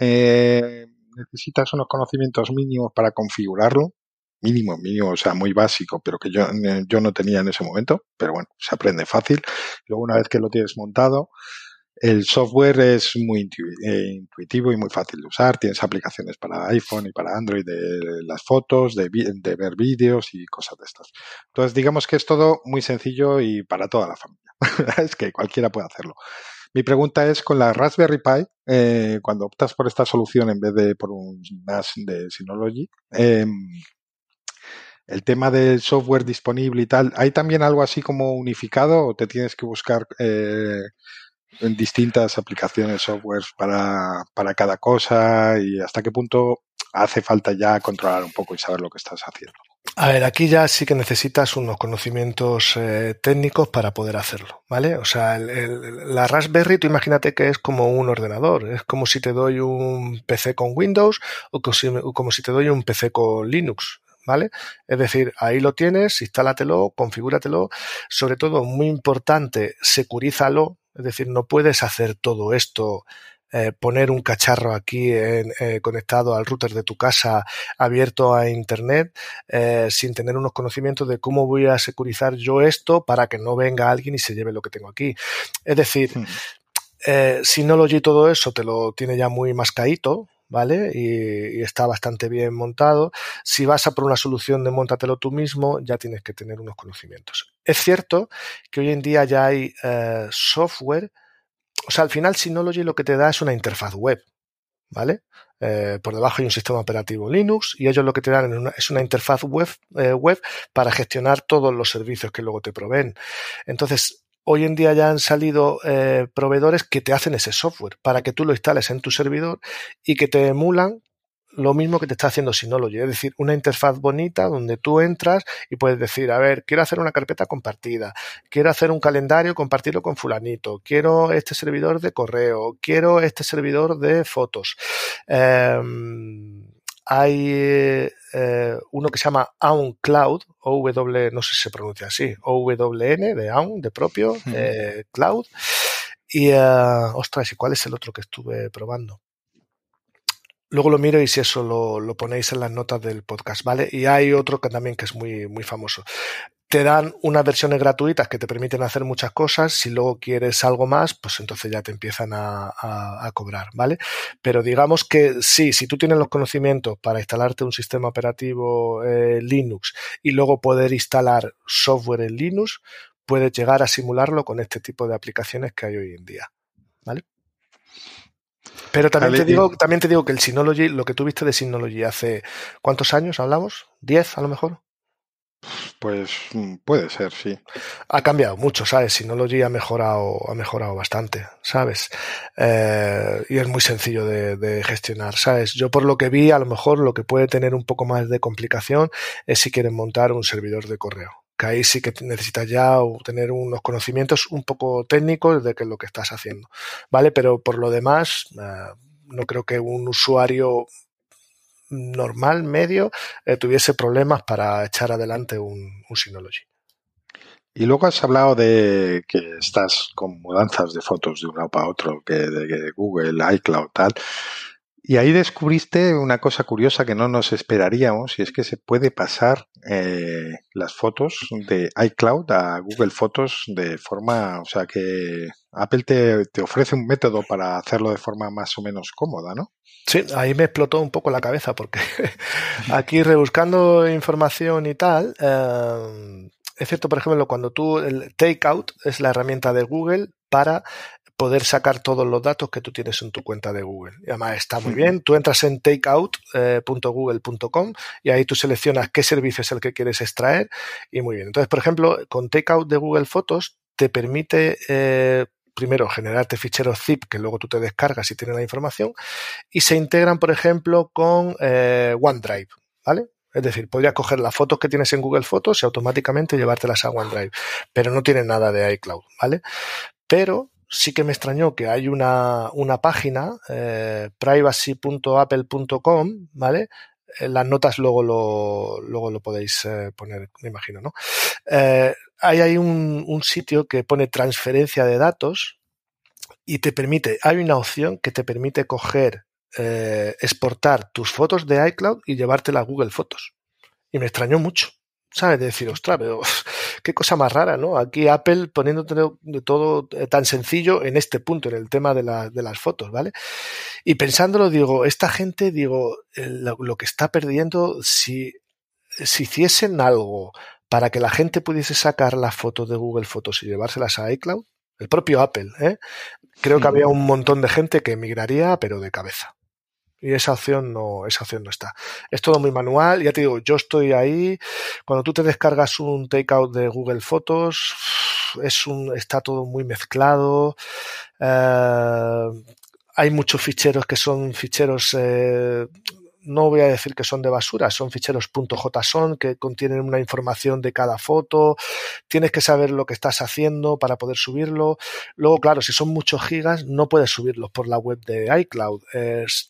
eh, necesitas unos conocimientos mínimos para configurarlo. Mínimo, mínimo, o sea, muy básico, pero que yo, yo no tenía en ese momento. Pero bueno, se aprende fácil. Luego, una vez que lo tienes montado, el software es muy eh, intuitivo y muy fácil de usar. Tienes aplicaciones para iPhone y para Android de las fotos, de, ver vídeos y cosas de estas. Entonces, digamos que es todo muy sencillo y para toda la familia. es que cualquiera puede hacerlo. Mi pregunta es, con la Raspberry Pi, eh, cuando optas por esta solución en vez de por un NAS de Synology, em, el tema del software disponible y tal, ¿hay también algo así como unificado o te tienes que buscar eh, en distintas aplicaciones, software para, para cada cosa y hasta qué punto hace falta ya controlar un poco y saber lo que estás haciendo. A ver, aquí ya sí que necesitas unos conocimientos eh, técnicos para poder hacerlo, ¿vale? O sea, la Raspberry, tú imagínate que es como un ordenador, es como si te doy un PC con Windows o como si te doy un PC con Linux, ¿vale? Es decir, ahí lo tienes, instálatelo, configúratelo, sobre todo, muy importante, securízalo, es decir, no puedes hacer todo esto eh, poner un cacharro aquí en, eh, conectado al router de tu casa abierto a internet eh, sin tener unos conocimientos de cómo voy a securizar yo esto para que no venga alguien y se lleve lo que tengo aquí. Es decir, hmm. si no lo todo eso te lo tiene ya muy mascaíto, ¿vale? Y, está bastante bien montado. Si vas a por una solución de montatelo tú mismo, ya tienes que tener unos conocimientos. Es cierto que hoy en día ya hay eh, software, o sea, al final Synology lo que te da es una interfaz web, ¿vale? Eh, por debajo hay un sistema operativo Linux y ellos lo que te dan es una interfaz web, eh, web para gestionar todos los servicios que luego te proveen. Entonces, hoy en día ya han salido eh, proveedores que te hacen ese software para que tú lo instales en tu servidor y que te emulan lo mismo que te está haciendo Synology, es decir, una interfaz bonita donde tú entras y puedes decir, a ver, quiero hacer una carpeta compartida, quiero hacer un calendario, compartirlo con fulanito, quiero este servidor de correo, quiero este servidor de fotos. Em, hay eh, uno que se llama Aun Cloud, o W, no sé si se pronuncia así, OWN de Aun, de propio, eh, Cloud. Y, eh, ostras, ¿y cuál es el otro que estuve probando? Luego lo miro y si eso lo, lo, ponéis en las notas del podcast, ¿vale? Y hay otro que también que es muy, muy famoso te dan unas versiones gratuitas que te permiten hacer muchas cosas. Si luego quieres algo más, pues entonces ya te empiezan a, cobrar, ¿vale? Pero digamos que sí, si tú tienes los conocimientos para instalarte un sistema operativo eh, Linux y luego poder instalar software en Linux, puedes llegar a simularlo con este tipo de aplicaciones que hay hoy en día, ¿vale? Pero también te digo, también te digo que el Synology, lo que tuviste de Synology hace ¿cuántos años hablamos? ¿10 a lo mejor? Pues mm, puede ser, sí. Ha cambiado mucho, ¿sabes? Synology ha mejorado, ha mejorado bastante, ¿sabes? Eh, y es muy sencillo de, gestionar, ¿sabes? Yo por lo que vi, a lo mejor lo que puede tener un poco más de complicación es si quieren montar un servidor de correo. Que ahí sí que necesitas ya tener unos conocimientos un poco técnicos de qué es lo que estás haciendo, ¿vale? Pero por lo demás, eh, no creo que un usuario normal, medio, eh, tuviese problemas para echar adelante un, un Synology. Y luego has hablado de que estás con mudanzas de fotos de un lado para otro, que de, Google, iCloud, tal. Y ahí descubriste una cosa curiosa que no nos esperaríamos, y es que se puede pasar eh, las fotos de iCloud a Google Fotos de forma, o sea que Apple te, te, ofrece un método para hacerlo de forma más o menos cómoda, ¿no? Sí, ahí me explotó un poco la cabeza porque aquí rebuscando información y tal, eh, es cierto, por ejemplo, cuando tú, el Takeout es la herramienta de Google para poder sacar todos los datos que tú tienes en tu cuenta de Google. Y además está muy bien. Tú entras en takeout.google.com y ahí tú seleccionas qué servicio es el que quieres extraer y muy bien. Entonces, por ejemplo, con Takeout de Google Fotos te permite eh, primero generarte ficheros zip que luego tú te descargas y tienes la información y se integran, por ejemplo, con eh, OneDrive. ¿Vale? Es decir, podría coger las fotos que tienes en Google Fotos y automáticamente llevártelas a OneDrive, pero no tiene nada de iCloud, ¿vale? Pero sí que me extrañó que hay una, una página, eh, privacy.apple.com, ¿vale? En las notas luego lo, luego lo podéis eh, poner, me imagino, ¿no? Eh, hay un, sitio que pone transferencia de datos y te permite, hay una opción que te permite coger eh, exportar tus fotos de iCloud y llevártela a Google Fotos. Y me extrañó mucho, ¿sabes? De decir, ostras, pero qué cosa más rara, ¿no? Aquí Apple poniéndote de todo eh, tan sencillo en este punto, en el tema de, de las fotos, ¿vale? Y pensándolo, digo, esta gente, digo, lo, lo, que está perdiendo, si, si hiciesen algo para que la gente pudiese sacar las fotos de Google Fotos y llevárselas a iCloud, el propio Apple, ¿eh? creo que había un montón de gente que emigraría, pero de cabeza. Y esa opción no, esa opción no está. Es todo muy manual. Ya te digo, yo estoy ahí. Cuando tú te descargas un takeout de Google Fotos, es un, está todo muy mezclado. Eh, hay muchos ficheros que son ficheros eh, no voy a decir que son de basura, son ficheros .json que contienen una información de cada foto, tienes que saber lo que estás haciendo para poder subirlo. Luego, claro, si son muchos gigas, no puedes subirlos por la web de iCloud.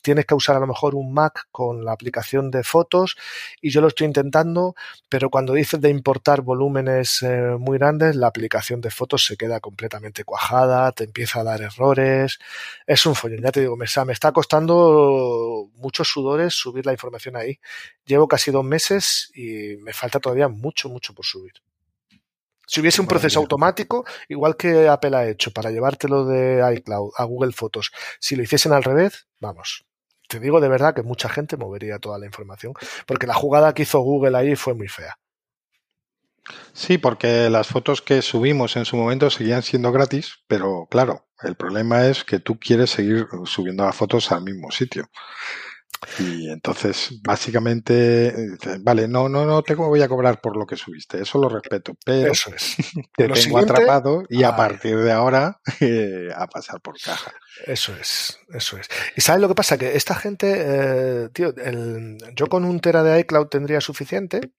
tienes que usar a lo mejor un Mac con la aplicación de fotos y yo lo estoy intentando, pero cuando dices de importar volúmenes eh, muy grandes, la aplicación de fotos se queda completamente cuajada, te empieza a dar errores. Es un follón, ya te digo, me, me está costando muchos sudores subir la información ahí. Llevo casi dos meses y me falta todavía mucho, mucho por subir. Si hubiese un proceso automático, igual que Apple ha hecho para llevártelo de iCloud a Google Fotos, si lo hiciesen al revés, vamos, te digo de verdad que mucha gente movería toda la información, porque la jugada que hizo Google ahí fue muy fea. Sí, porque las fotos que subimos en su momento seguían siendo gratis, pero claro, el problema es que tú quieres seguir subiendo las fotos al mismo sitio. Y entonces, básicamente, vale, no, no, no te voy a cobrar por lo que subiste, eso lo respeto, pero eso es. te tengo atrapado y a partir de ahora eh, a pasar por caja. Eso es, eso es. Y sabes lo que pasa, que esta gente, eh, tío, el, yo con un tera de iCloud tendría suficiente,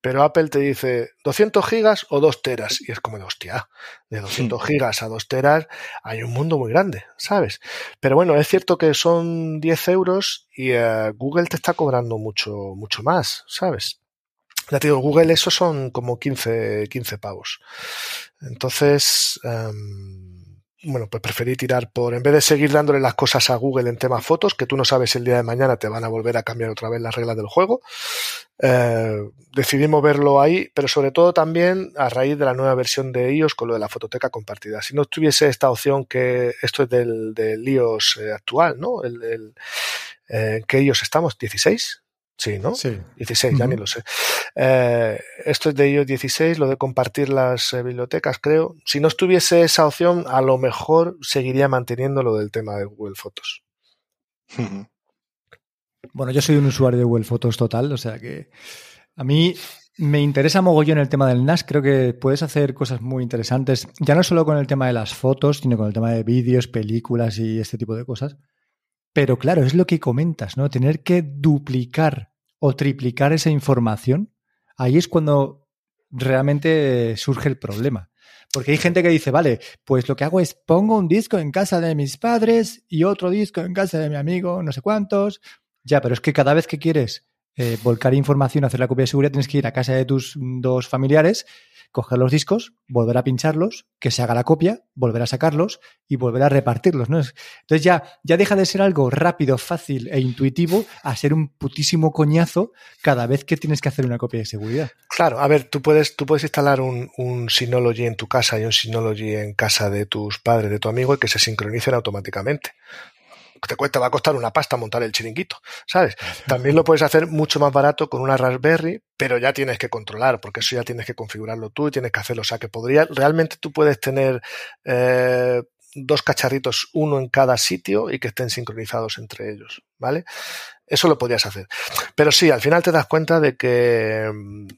pero Apple te dice 200 gigas o 2 teras. Y es como de hostia, de 200 gigas a 2 teras hay un mundo muy grande, ¿sabes? Pero bueno, es cierto que son 10 euros y eh, Google te está cobrando mucho, mucho más, ¿sabes? Ya te digo, Google eso son como 15, 15 pavos. Entonces, um, bueno, pues preferí tirar por, en vez de seguir dándole las cosas a Google en temas fotos, que tú no sabes el día de mañana te van a volver a cambiar otra vez las reglas del juego, eh, decidí moverlo ahí, pero sobre todo también a raíz de la nueva versión de iOS con lo de la fototeca compartida. Si no tuviese esta opción que esto es del, del iOS eh, actual, ¿no? El, el eh, ¿Qué iOS estamos? ¿16? Sí, ¿no? Sí. 16, ya ni lo sé. Eh, esto es de iOS 16, lo de compartir las eh, bibliotecas, creo. Si no estuviese esa opción, a lo mejor seguiría manteniendo lo del tema de Google Fotos. Bueno, yo soy un usuario de Google Fotos total, o sea que a mí me interesa mogollón el tema del NAS. Creo que puedes hacer cosas muy interesantes, ya no solo con el tema de las fotos, sino con el tema de vídeos, películas y este tipo de cosas. Pero claro, es lo que comentas, ¿no? Tener que duplicar o triplicar esa información, ahí es cuando realmente surge el problema. Porque hay gente que dice, vale, pues lo que hago es pongo un disco en casa de mis padres y otro disco en casa de mi amigo, no sé cuántos, Ya, pero es que cada vez que quieres eh, volcar información, hacer la copia de seguridad, tienes que ir a casa de tus dos familiares coger los discos, volver a pincharlos, que se haga la copia, volver a sacarlos y volver a repartirlos. ¿no? Entonces ya, ya deja de ser algo rápido, fácil e intuitivo a ser un putísimo coñazo cada vez que tienes que hacer una copia de seguridad. Claro, a ver, tú puedes, tú puedes instalar un, un Synology en tu casa y un Synology en casa de tus padres, de tu amigo, y que se sincronicen automáticamente te cuesta, va a costar una pasta montar el chiringuito, ¿sabes? También lo puedes hacer mucho más barato con una Raspberry, pero ya tienes que controlar, porque eso ya tienes que configurarlo tú y tienes que hacerlo. O sea, que podría, realmente tú puedes tener eh, dos cacharritos, uno en cada sitio y que estén sincronizados entre ellos, ¿vale? Eso lo podrías hacer. Pero sí, al final te das cuenta de que mm,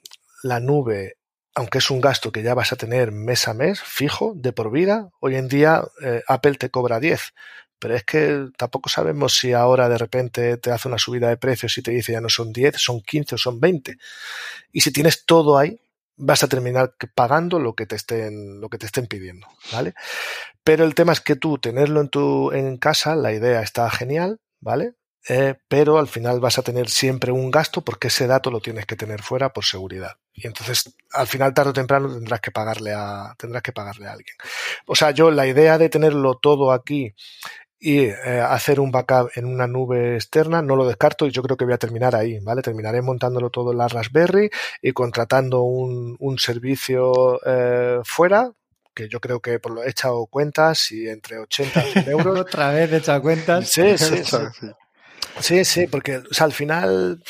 la nube aunque es un gasto que ya vas a tener mes a mes, fijo, de por vida, hoy en día eh, Apple te cobra 10, pero es que tampoco sabemos si ahora de repente te hace una subida de precios y te dice ya no son 10, son 15 o son 20. Y si tienes todo ahí, vas a terminar pagando lo que te estén, lo que te estén pidiendo, ¿vale? Pero el tema es que tú tenerlo en tu, en casa, la idea está genial, ¿vale? Eh, pero al final vas a tener siempre un gasto porque ese dato lo tienes que tener fuera por seguridad. Y entonces, al final, tarde o temprano, tendrás que pagarle a, tendrás que pagarle a alguien. O sea, yo la idea de tenerlo todo aquí y eh, hacer un backup en una nube externa, no lo descarto y yo creo que voy a terminar ahí, ¿vale? Terminaré montándolo todo en la Raspberry y contratando un, un servicio eh, fuera, que yo creo que por lo he echado cuentas y entre 80 y 100 euros. Otra vez he echado cuentas. Sí, sí, sí. Sí, sí, porque o sea, al final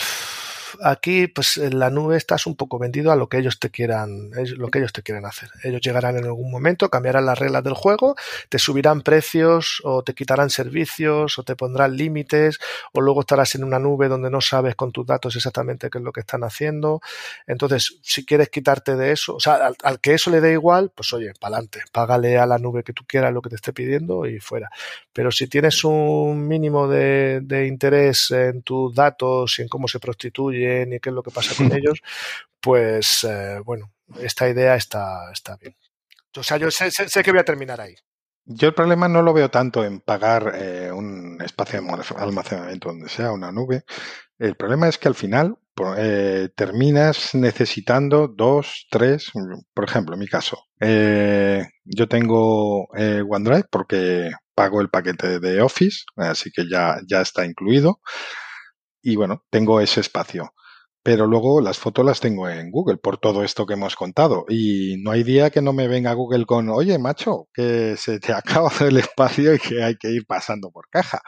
aquí, pues en la nube estás un poco vendido a lo que ellos te quieran, lo que ellos te quieren hacer. Ellos llegarán en algún momento, cambiarán las reglas del juego, te subirán precios o te quitarán servicios o te pondrán límites o luego estarás en una nube donde no sabes con tus datos exactamente qué es lo que están haciendo. Entonces, si quieres quitarte de eso, o sea, al, que eso le dé igual, pues oye, para adelante, págale a la nube que tú quieras lo que te esté pidiendo y fuera. Pero si tienes un mínimo de, de interés en tus datos y en cómo se prostituye y qué es lo que pasa con ellos, pues eh, bueno, esta idea está, está bien. O sea, yo sé, sé, que voy a terminar ahí. Yo el problema no lo veo tanto en pagar eh, un espacio de almacenamiento donde sea una nube. El problema es que al final eh, terminas necesitando dos, tres, por ejemplo, en mi caso, yo tengo OneDrive porque pago el paquete de Office, así que ya, ya está incluido. Y bueno, tengo ese espacio pero luego las fotos las tengo en Google por todo esto que hemos contado. Y no hay día que no me venga Google con, oye, macho, que se te acaba el espacio y que hay que ir pasando por caja.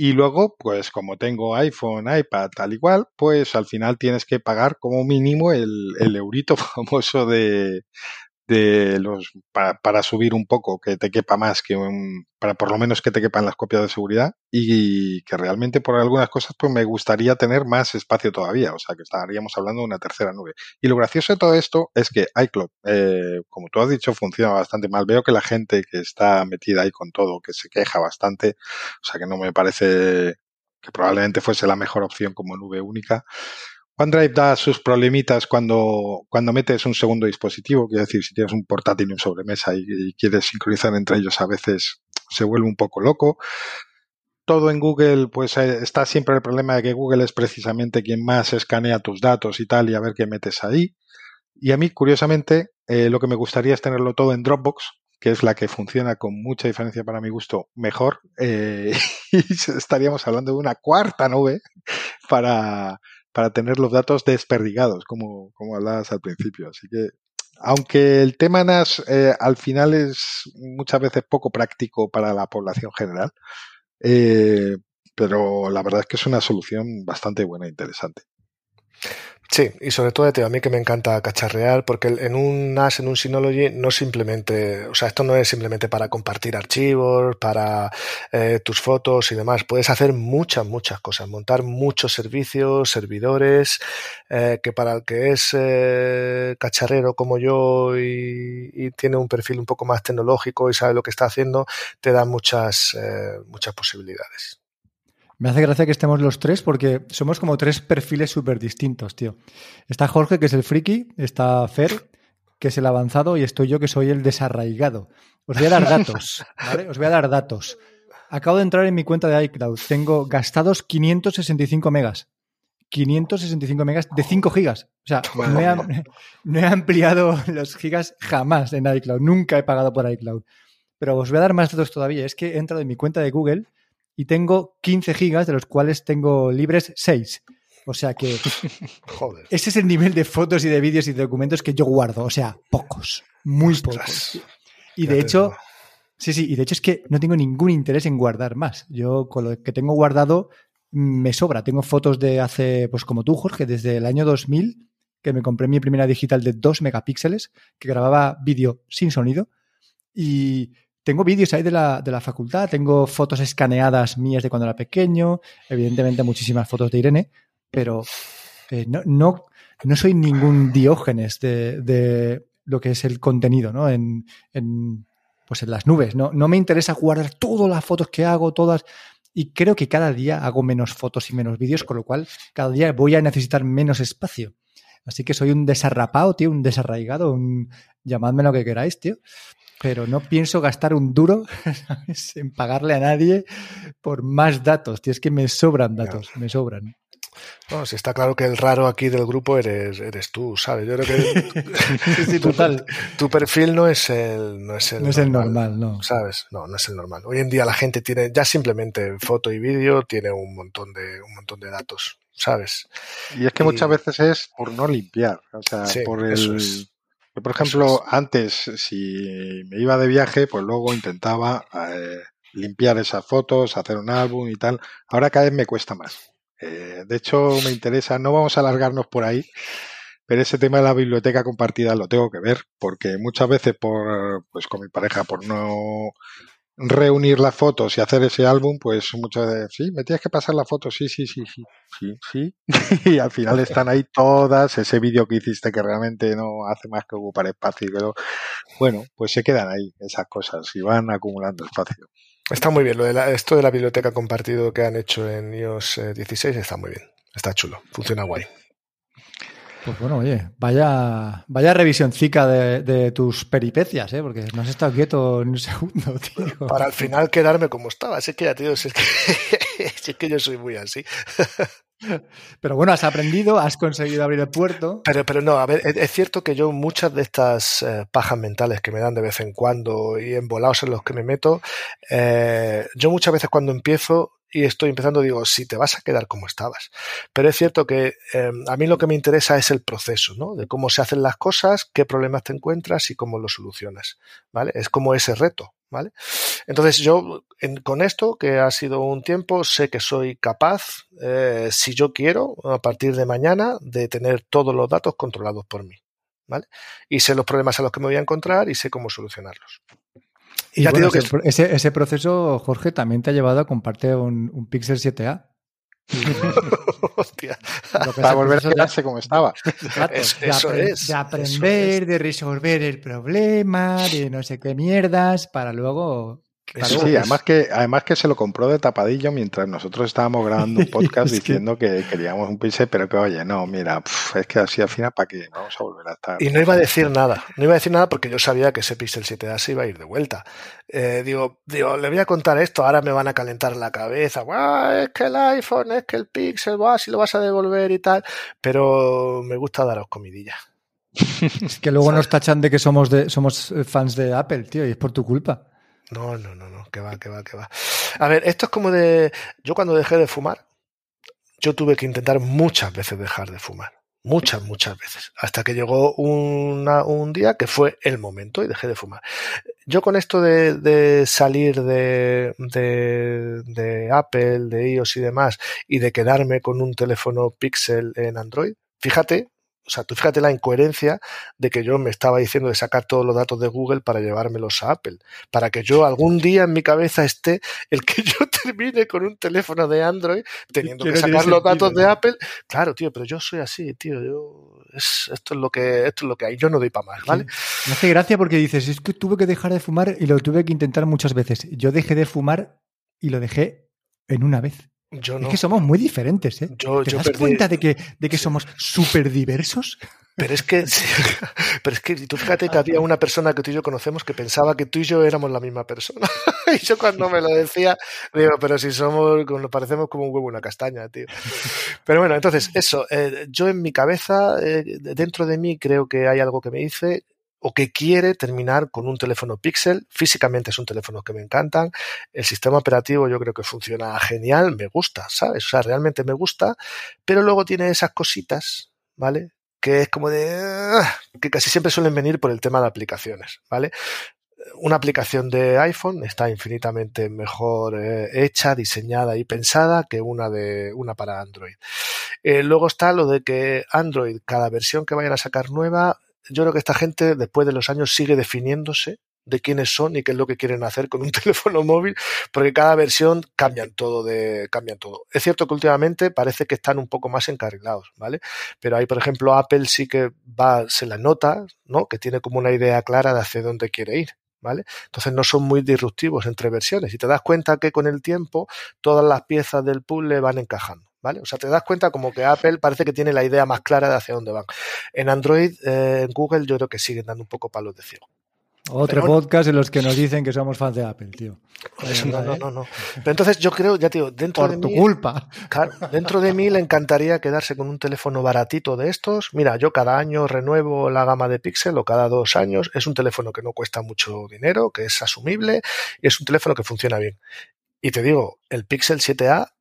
Y luego, pues como tengo iPhone, iPad, tal igual, pues al final tienes que pagar como mínimo el, el eurito famoso de, de los para, para, subir un poco, que te quepa más que un, para por lo menos que te quepan las copias de seguridad y que realmente por algunas cosas pues me gustaría tener más espacio todavía, o sea que estaríamos hablando de una tercera nube. Y lo gracioso de todo esto es que iCloud, eh, como tú has dicho, funciona bastante mal. Veo que la gente que está metida ahí con todo, que se queja bastante, o sea que no me parece que probablemente fuese la mejor opción como nube única. OneDrive da sus problemitas cuando, cuando metes un segundo dispositivo, quiero decir, si tienes un portátil y un sobremesa y, quieres sincronizar entre ellos, a veces se vuelve un poco loco. Todo en Google, pues eh, está siempre el problema de que Google es precisamente quien más escanea tus datos y tal, y a ver qué metes ahí. Y a mí, curiosamente, eh, lo que me gustaría es tenerlo todo en Dropbox, que es la que funciona con mucha diferencia para mi gusto mejor. Eh, y estaríamos hablando de una cuarta nube para, para tener los datos desperdigados, como, como hablabas al principio. Así que, aunque el tema NAS eh, al final es muchas veces poco práctico para la población general, eh, pero la verdad es que es una solución bastante buena e interesante. Sí, y sobre todo a mí que me encanta cacharrear, porque en un NAS, en un Synology, no simplemente, o sea, esto no es simplemente para compartir archivos, para eh, tus fotos y demás. Puedes hacer muchas, muchas cosas, montar muchos servicios, servidores, eh, que para el que es eh, cacharrero como yo y, y, tiene un perfil un poco más tecnológico y sabe lo que está haciendo, te da muchas, muchas posibilidades. Me hace gracia que estemos los tres porque somos como tres perfiles súper distintos, tío. Está Jorge, que es el friki, está Fer, que es el avanzado, y estoy yo, que soy el desarraigado. Os voy a dar datos, ¿vale? Os voy a dar datos. acabo de entrar en mi cuenta de iCloud. Tengo gastados 565 megas. 565 megas de 5 gigas. O sea, no he, no he, ampliado los gigas jamás en iCloud. Nunca he pagado por iCloud. Pero os voy a dar más datos todavía. Es que he entrado en mi cuenta de Google y tengo 15 gigas, de los cuales tengo libres 6. O sea que Joder. ese es el nivel de fotos y de vídeos y de documentos que yo guardo. O sea, pocos, muy pocos. Y de hecho, sí, sí, y de hecho es que no tengo ningún interés en guardar más. Yo con lo que tengo guardado me sobra. Tengo fotos de hace, pues como tú, Jorge, desde el año 2000, que me compré mi primera digital de 2 megapíxeles, que grababa vídeo sin sonido. Y tengo vídeos ahí de la, de la facultad, tengo fotos escaneadas mías de cuando era pequeño, evidentemente muchísimas fotos de Irene, pero eh, no, no, no, soy ningún diógenes de, de, lo que es el contenido, ¿no? En, en, pues en las nubes, ¿no? No me interesa guardar todas las fotos que hago, todas. Y creo que cada día hago menos fotos y menos vídeos, con lo cual cada día voy a necesitar menos espacio. Así que soy un desarrapado, tío, un desarraigado, un... llamadme lo que queráis, tío pero no pienso gastar un duro en pagarle a nadie por más datos. Tío, es que me sobran datos, me sobran. No, si está claro que el raro aquí del grupo eres, eres tú, ¿sabes? Yo creo que sí, total. Tu, perfil no es el, no es el, no es el normal, ¿no? ¿Sabes? No, no es el normal. Hoy en día la gente tiene, ya simplemente foto y vídeo, tiene un montón de, un montón de datos, ¿sabes? Y es que muchas veces es por no limpiar, o sea, por el, por ejemplo, antes, si me iba de viaje, pues luego intentaba eh, limpiar esas fotos, hacer un álbum y tal. Ahora cada vez me cuesta más. Eh, de hecho, me interesa, no vamos a alargarnos por ahí, pero ese tema de la biblioteca compartida lo tengo que ver, porque muchas veces por, pues con mi pareja, por no reunir las fotos y hacer ese álbum, pues muchas veces, sí, me tienes que pasar la foto, sí, sí, sí, sí, sí, sí. y al final están ahí todas, ese vídeo que hiciste que realmente no hace más que ocupar espacio, pero bueno, pues se quedan ahí esas cosas y van acumulando espacio. Está muy bien, lo de esto de la biblioteca compartido que han hecho en iOS 16 está muy bien, está chulo, funciona guay. Pues bueno, oye, vaya, vaya revisioncica de, de tus peripecias, ¿eh? porque no has estado quieto ni un segundo, tío. Para al final quedarme como estaba. Es que ya, tío, es que, es que yo soy muy así. Pero bueno, has aprendido, has conseguido abrir el puerto. Pero, pero no, a ver, es, cierto que yo muchas de estas eh, pajas mentales que me dan de vez en cuando y embolados en los que me meto, eh, yo muchas veces cuando empiezo y estoy empezando, digo, si te vas a quedar como estabas. Pero es cierto que eh, a mí lo que me interesa es el proceso, ¿no? De cómo se hacen las cosas, qué problemas te encuentras y cómo los solucionas, ¿vale? Es como ese reto, ¿vale? Entonces yo con esto, que ha sido un tiempo, sé que soy capaz, eh, si yo quiero, a partir de mañana, de tener todos los datos controlados por mí, ¿vale? Y sé los problemas a los que me voy a encontrar y sé cómo solucionarlos. Y, ya digo que ese, ese, proceso, Jorge, también te ha llevado a compartir un, un Pixel 7A. Hostia. Para volver a quedarse como estaba. eso es. De aprender, de resolver el problema, de no sé qué mierdas, para luego sí, además que, además que se lo compró de tapadillo mientras nosotros estábamos grabando un podcast diciendo que... queríamos un pixel, pero que oye, no, mira, es que así al final, ¿para qué? Vamos a volver a estar. Y no iba a decir nada, no iba a decir nada porque yo sabía que ese Pixel 7A se iba a ir de vuelta. Eh, digo, digo, le voy a contar esto, ahora me van a calentar la cabeza, es que el iPhone, es que el Pixel, va, si lo vas a devolver y tal, pero me gusta daros comidilla. es que luego nos tachan de que somos, de, somos fans de Apple, tío, y es por tu culpa. No, no, no, no, que va, que va, que va. A ver, esto es como de. Yo cuando dejé de fumar, yo tuve que intentar muchas veces dejar de fumar. Muchas, muchas veces. Hasta que llegó un día que fue el momento y dejé de fumar. Yo con esto de, de salir de, de, de Apple, de iOS y demás, y de quedarme con un teléfono Pixel en Android, fíjate o sea, tú fíjate la incoherencia de que yo me estaba diciendo de sacar todos los datos de Google para llevármelos a Apple. Para que yo algún día en mi cabeza esté el que yo termine con un teléfono de Android teniendo que sacar los datos de Apple. Claro, tío, pero yo soy así, tío. Yo, es, esto es lo que, esto es lo que hay. Yo no doy para más, ¿vale? Me hace gracia porque dices, es que tuve que dejar de fumar y lo tuve que intentar muchas veces. Yo dejé de fumar y lo dejé en una vez. Yo no. Es que somos muy diferentes, ¿eh? ¿Te das cuenta de que, de que somos súper diversos? Pero es que, pero es que tú fíjate que había una persona que tú y yo conocemos que pensaba que tú y yo éramos la misma persona. y yo cuando me lo decía, digo, pero si somos, nos parecemos como un huevo y una castaña, tío. Pero bueno, entonces, eso, eh, yo en mi cabeza, eh, dentro de mí creo que hay algo que me dice o que quiere terminar con un teléfono Pixel. Físicamente es un teléfono que me encantan. El sistema operativo yo creo que funciona genial, me gusta, ¿sabes? O sea, realmente me gusta, pero luego tiene esas cositas, ¿vale? Que es como de... Ah, que casi siempre suelen venir por el tema de aplicaciones, ¿vale? Una aplicación de iPhone está infinitamente mejor eh, hecha, diseñada y pensada que una de una para Android. Eh, luego está lo de que Android, cada versión que vayan a sacar nueva, yo creo que esta gente, después de los años, sigue definiéndose de quiénes son y qué es lo que quieren hacer con un teléfono móvil, porque cada versión cambian todo de, cambian todo. Es cierto que últimamente parece que están un poco más encarrilados, ¿vale? Pero ahí, por ejemplo, Apple sí que va, se la nota, ¿no? Que tiene como una idea clara de hacia dónde quiere ir. ¿Vale? Entonces no son muy disruptivos entre versiones. Y te das cuenta que con el tiempo todas las piezas del puzzle van encajando. ¿Vale? O sea, te das cuenta como que Apple parece que tiene la idea más clara de hacia dónde van. En Android, eh, en Google, yo creo que siguen dando un poco palos de ciego. Otro podcast en los que nos dicen que somos fans de Apple, tío. no, no, no, no, Pero entonces yo creo, ya tío, dentro Por de tu culpa. dentro de mí le encantaría quedarse con un teléfono baratito de estos. Mira, yo cada año renuevo la gama de Pixel o cada dos años. Es un teléfono que no cuesta mucho dinero, que es asumible y es un teléfono que funciona bien. Y te digo, el Pixel 7A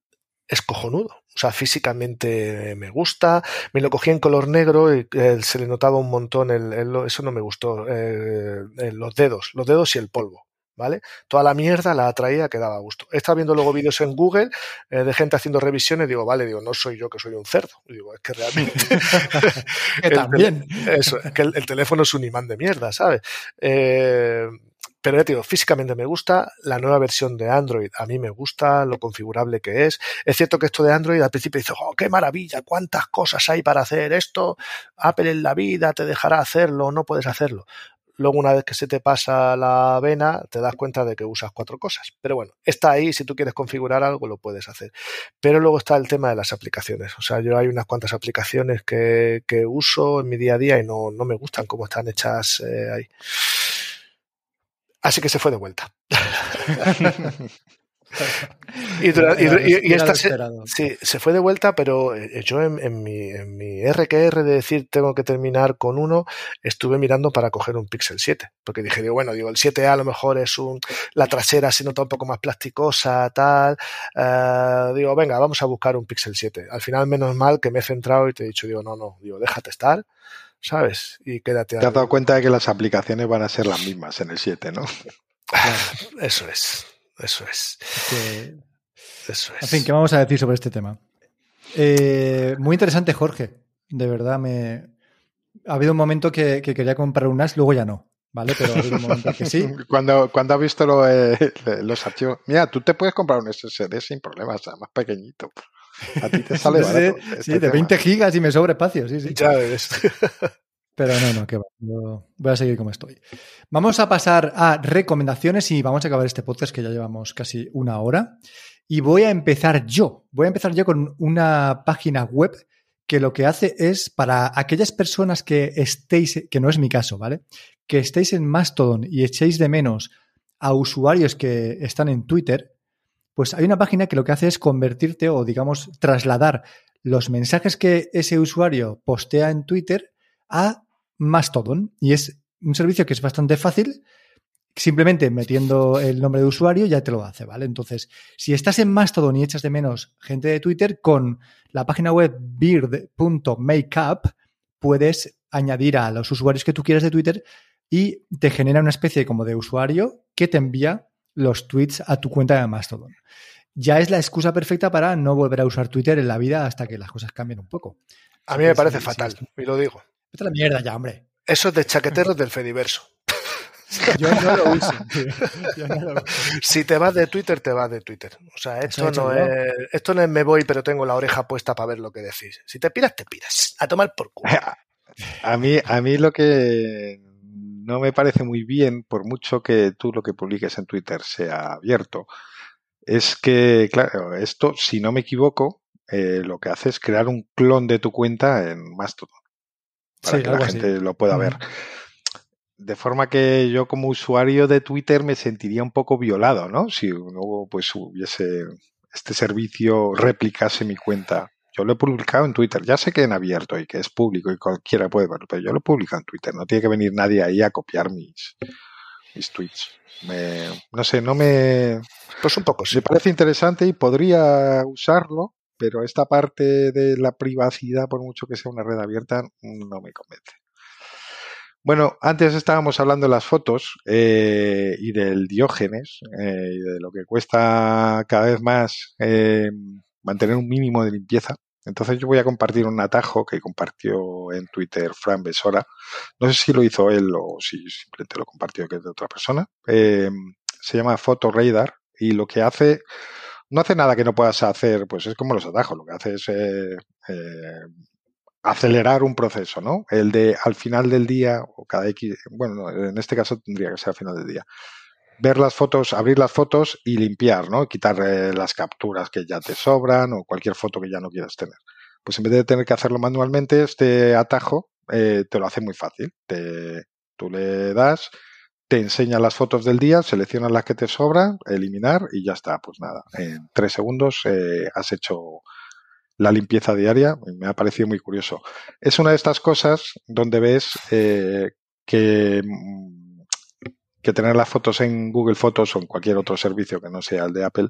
es cojonudo. O sea, físicamente me gusta. Me lo cogí en color negro y eh, se le notaba un montón. El, eso no me gustó. Eh, los dedos, los dedos y el polvo. ¿Vale? Toda la mierda la atraía que daba gusto. He estado viendo luego vídeos en Google eh, de gente haciendo revisiones. Digo, vale, digo, no soy yo que soy un cerdo. Digo, es que realmente. que también. Eso, es que el, teléfono es un imán de mierda, ¿sabes? Eh, pero ya te digo, físicamente me gusta, la nueva versión de Android a mí me gusta, lo configurable que es. Es cierto que esto de Android al principio dice, oh, qué maravilla, cuántas cosas hay para hacer esto, Apple en la vida te dejará hacerlo, no puedes hacerlo. Luego, una vez que se te pasa la vena, te das cuenta de que usas cuatro cosas. Pero bueno, está ahí, si tú quieres configurar algo, lo puedes hacer. Pero luego está el tema de las aplicaciones. O sea, yo hay unas cuantas aplicaciones que, uso en mi día a día y no, me gustan cómo están hechas eh, ahí. Así que se fue de vuelta. y, esta se, sí, se fue de vuelta, pero eh, yo en, mi, en mi RQR de decir tengo que terminar con uno, estuve mirando para coger un Pixel 7, porque dije, digo, bueno, digo, el 7A a lo mejor es un, la trasera se nota un poco más plasticosa, tal, uh, digo, venga, vamos a buscar un Pixel 7. Al final, menos mal que me he centrado y te he dicho, digo, no, no, digo, déjate estar ¿sabes? Y quédate. Te has dado cuenta de que las aplicaciones van a ser las mismas en el 7, ¿no? Eso es, eso es. Eso es. En fin, ¿qué vamos a decir sobre este tema? Eh, muy interesante, Jorge. De verdad, me. Ha habido un momento que, quería comprar un NAS, luego ya no. ¿Vale? Pero ha habido un momento que sí. Cuando, cuando has visto los archivos. Mira, tú te puedes comprar un SSD sin problemas, más pequeñito. A ti te sale barato. sí, este de 20 gigas y me sobra espacio, sí, sí. Ya ves. Pero no, no, que va. Voy a seguir como estoy. Vamos a pasar a recomendaciones y vamos a acabar este podcast que ya llevamos casi una hora. Y voy a empezar yo. Voy a empezar yo con una página web que lo que hace es para aquellas personas que estéis, que no es mi caso, ¿vale? Que estéis en Mastodon y echéis de menos a usuarios que están en Twitter, pues hay una página que lo que hace es convertirte o, digamos, trasladar los mensajes que ese usuario postea en Twitter a Mastodon. Y es un servicio que es bastante fácil. Simplemente metiendo el nombre de usuario ya te lo hace, ¿vale? Entonces, si estás en Mastodon y echas de menos gente de Twitter, con la página web beard.makeup puedes añadir a los usuarios que tú quieras de Twitter y te genera una especie como de usuario que te envía los tweets a tu cuenta de Mastodon. Ya es la excusa perfecta para no volver a usar Twitter en la vida hasta que las cosas cambien un poco. A mí me parece fatal, y lo digo. Vete la mierda ya, hombre. Eso es de chaqueteros del Fediverso. Yo no lo uso. Si te vas de Twitter, te vas de Twitter. O sea, esto no, es, esto no es me voy, pero tengo la oreja puesta para ver lo que decís. Si te piras, te piras. A tomar por culo. A mí, a mí lo que no me parece muy bien, por mucho que tú lo que publiques en Twitter sea abierto, es que, claro, esto, si no me equivoco, eh, lo que hace es crear un clon de tu cuenta en Mastodon para que la gente lo pueda ver. De forma que yo como usuario de Twitter me sentiría un poco violado, ¿no? Si luego pues hubiese este servicio replicase mi cuenta. Yo lo he publicado en Twitter. Ya sé que en abierto y que es público y cualquiera puede verlo, pero yo lo he publicado en Twitter. No tiene que venir nadie ahí a copiar mis, mis tweets. no sé, no me... Pues un poco sí. Me parece interesante y podría usarlo, pero esta parte de la privacidad, por mucho que sea una red abierta, no me convence. Bueno, antes estábamos hablando de las fotos eh, y del Diógenes eh, y de lo que cuesta cada vez más eh, mantener un mínimo de limpieza. Entonces yo voy a compartir un atajo que compartió en Twitter Fran Besora. No sé si lo hizo él o si simplemente lo compartió que es de otra persona. se llama Photo Radar y lo que hace no hace nada que no puedas hacer, pues es como los atajos, lo que hace es eh, eh, acelerar un proceso, ¿no? El de al final del día, o cada X, bueno, en este caso tendría que ser al final del día, ver las fotos, abrir las fotos y limpiar, ¿no? Quitar eh, las capturas que ya te sobran o cualquier foto que ya no quieras tener. Pues en vez de tener que hacerlo manualmente, este atajo te lo hace muy fácil. Te, tú le das, te enseña las fotos del día, seleccionas las que te sobran, eliminar y ya está. Pues nada, en tres segundos eh, has hecho la limpieza diaria. Me ha parecido muy curioso. Es una de estas cosas donde ves eh, que, mm, que tener las fotos en Google Fotos o en cualquier otro servicio que no sea el de Apple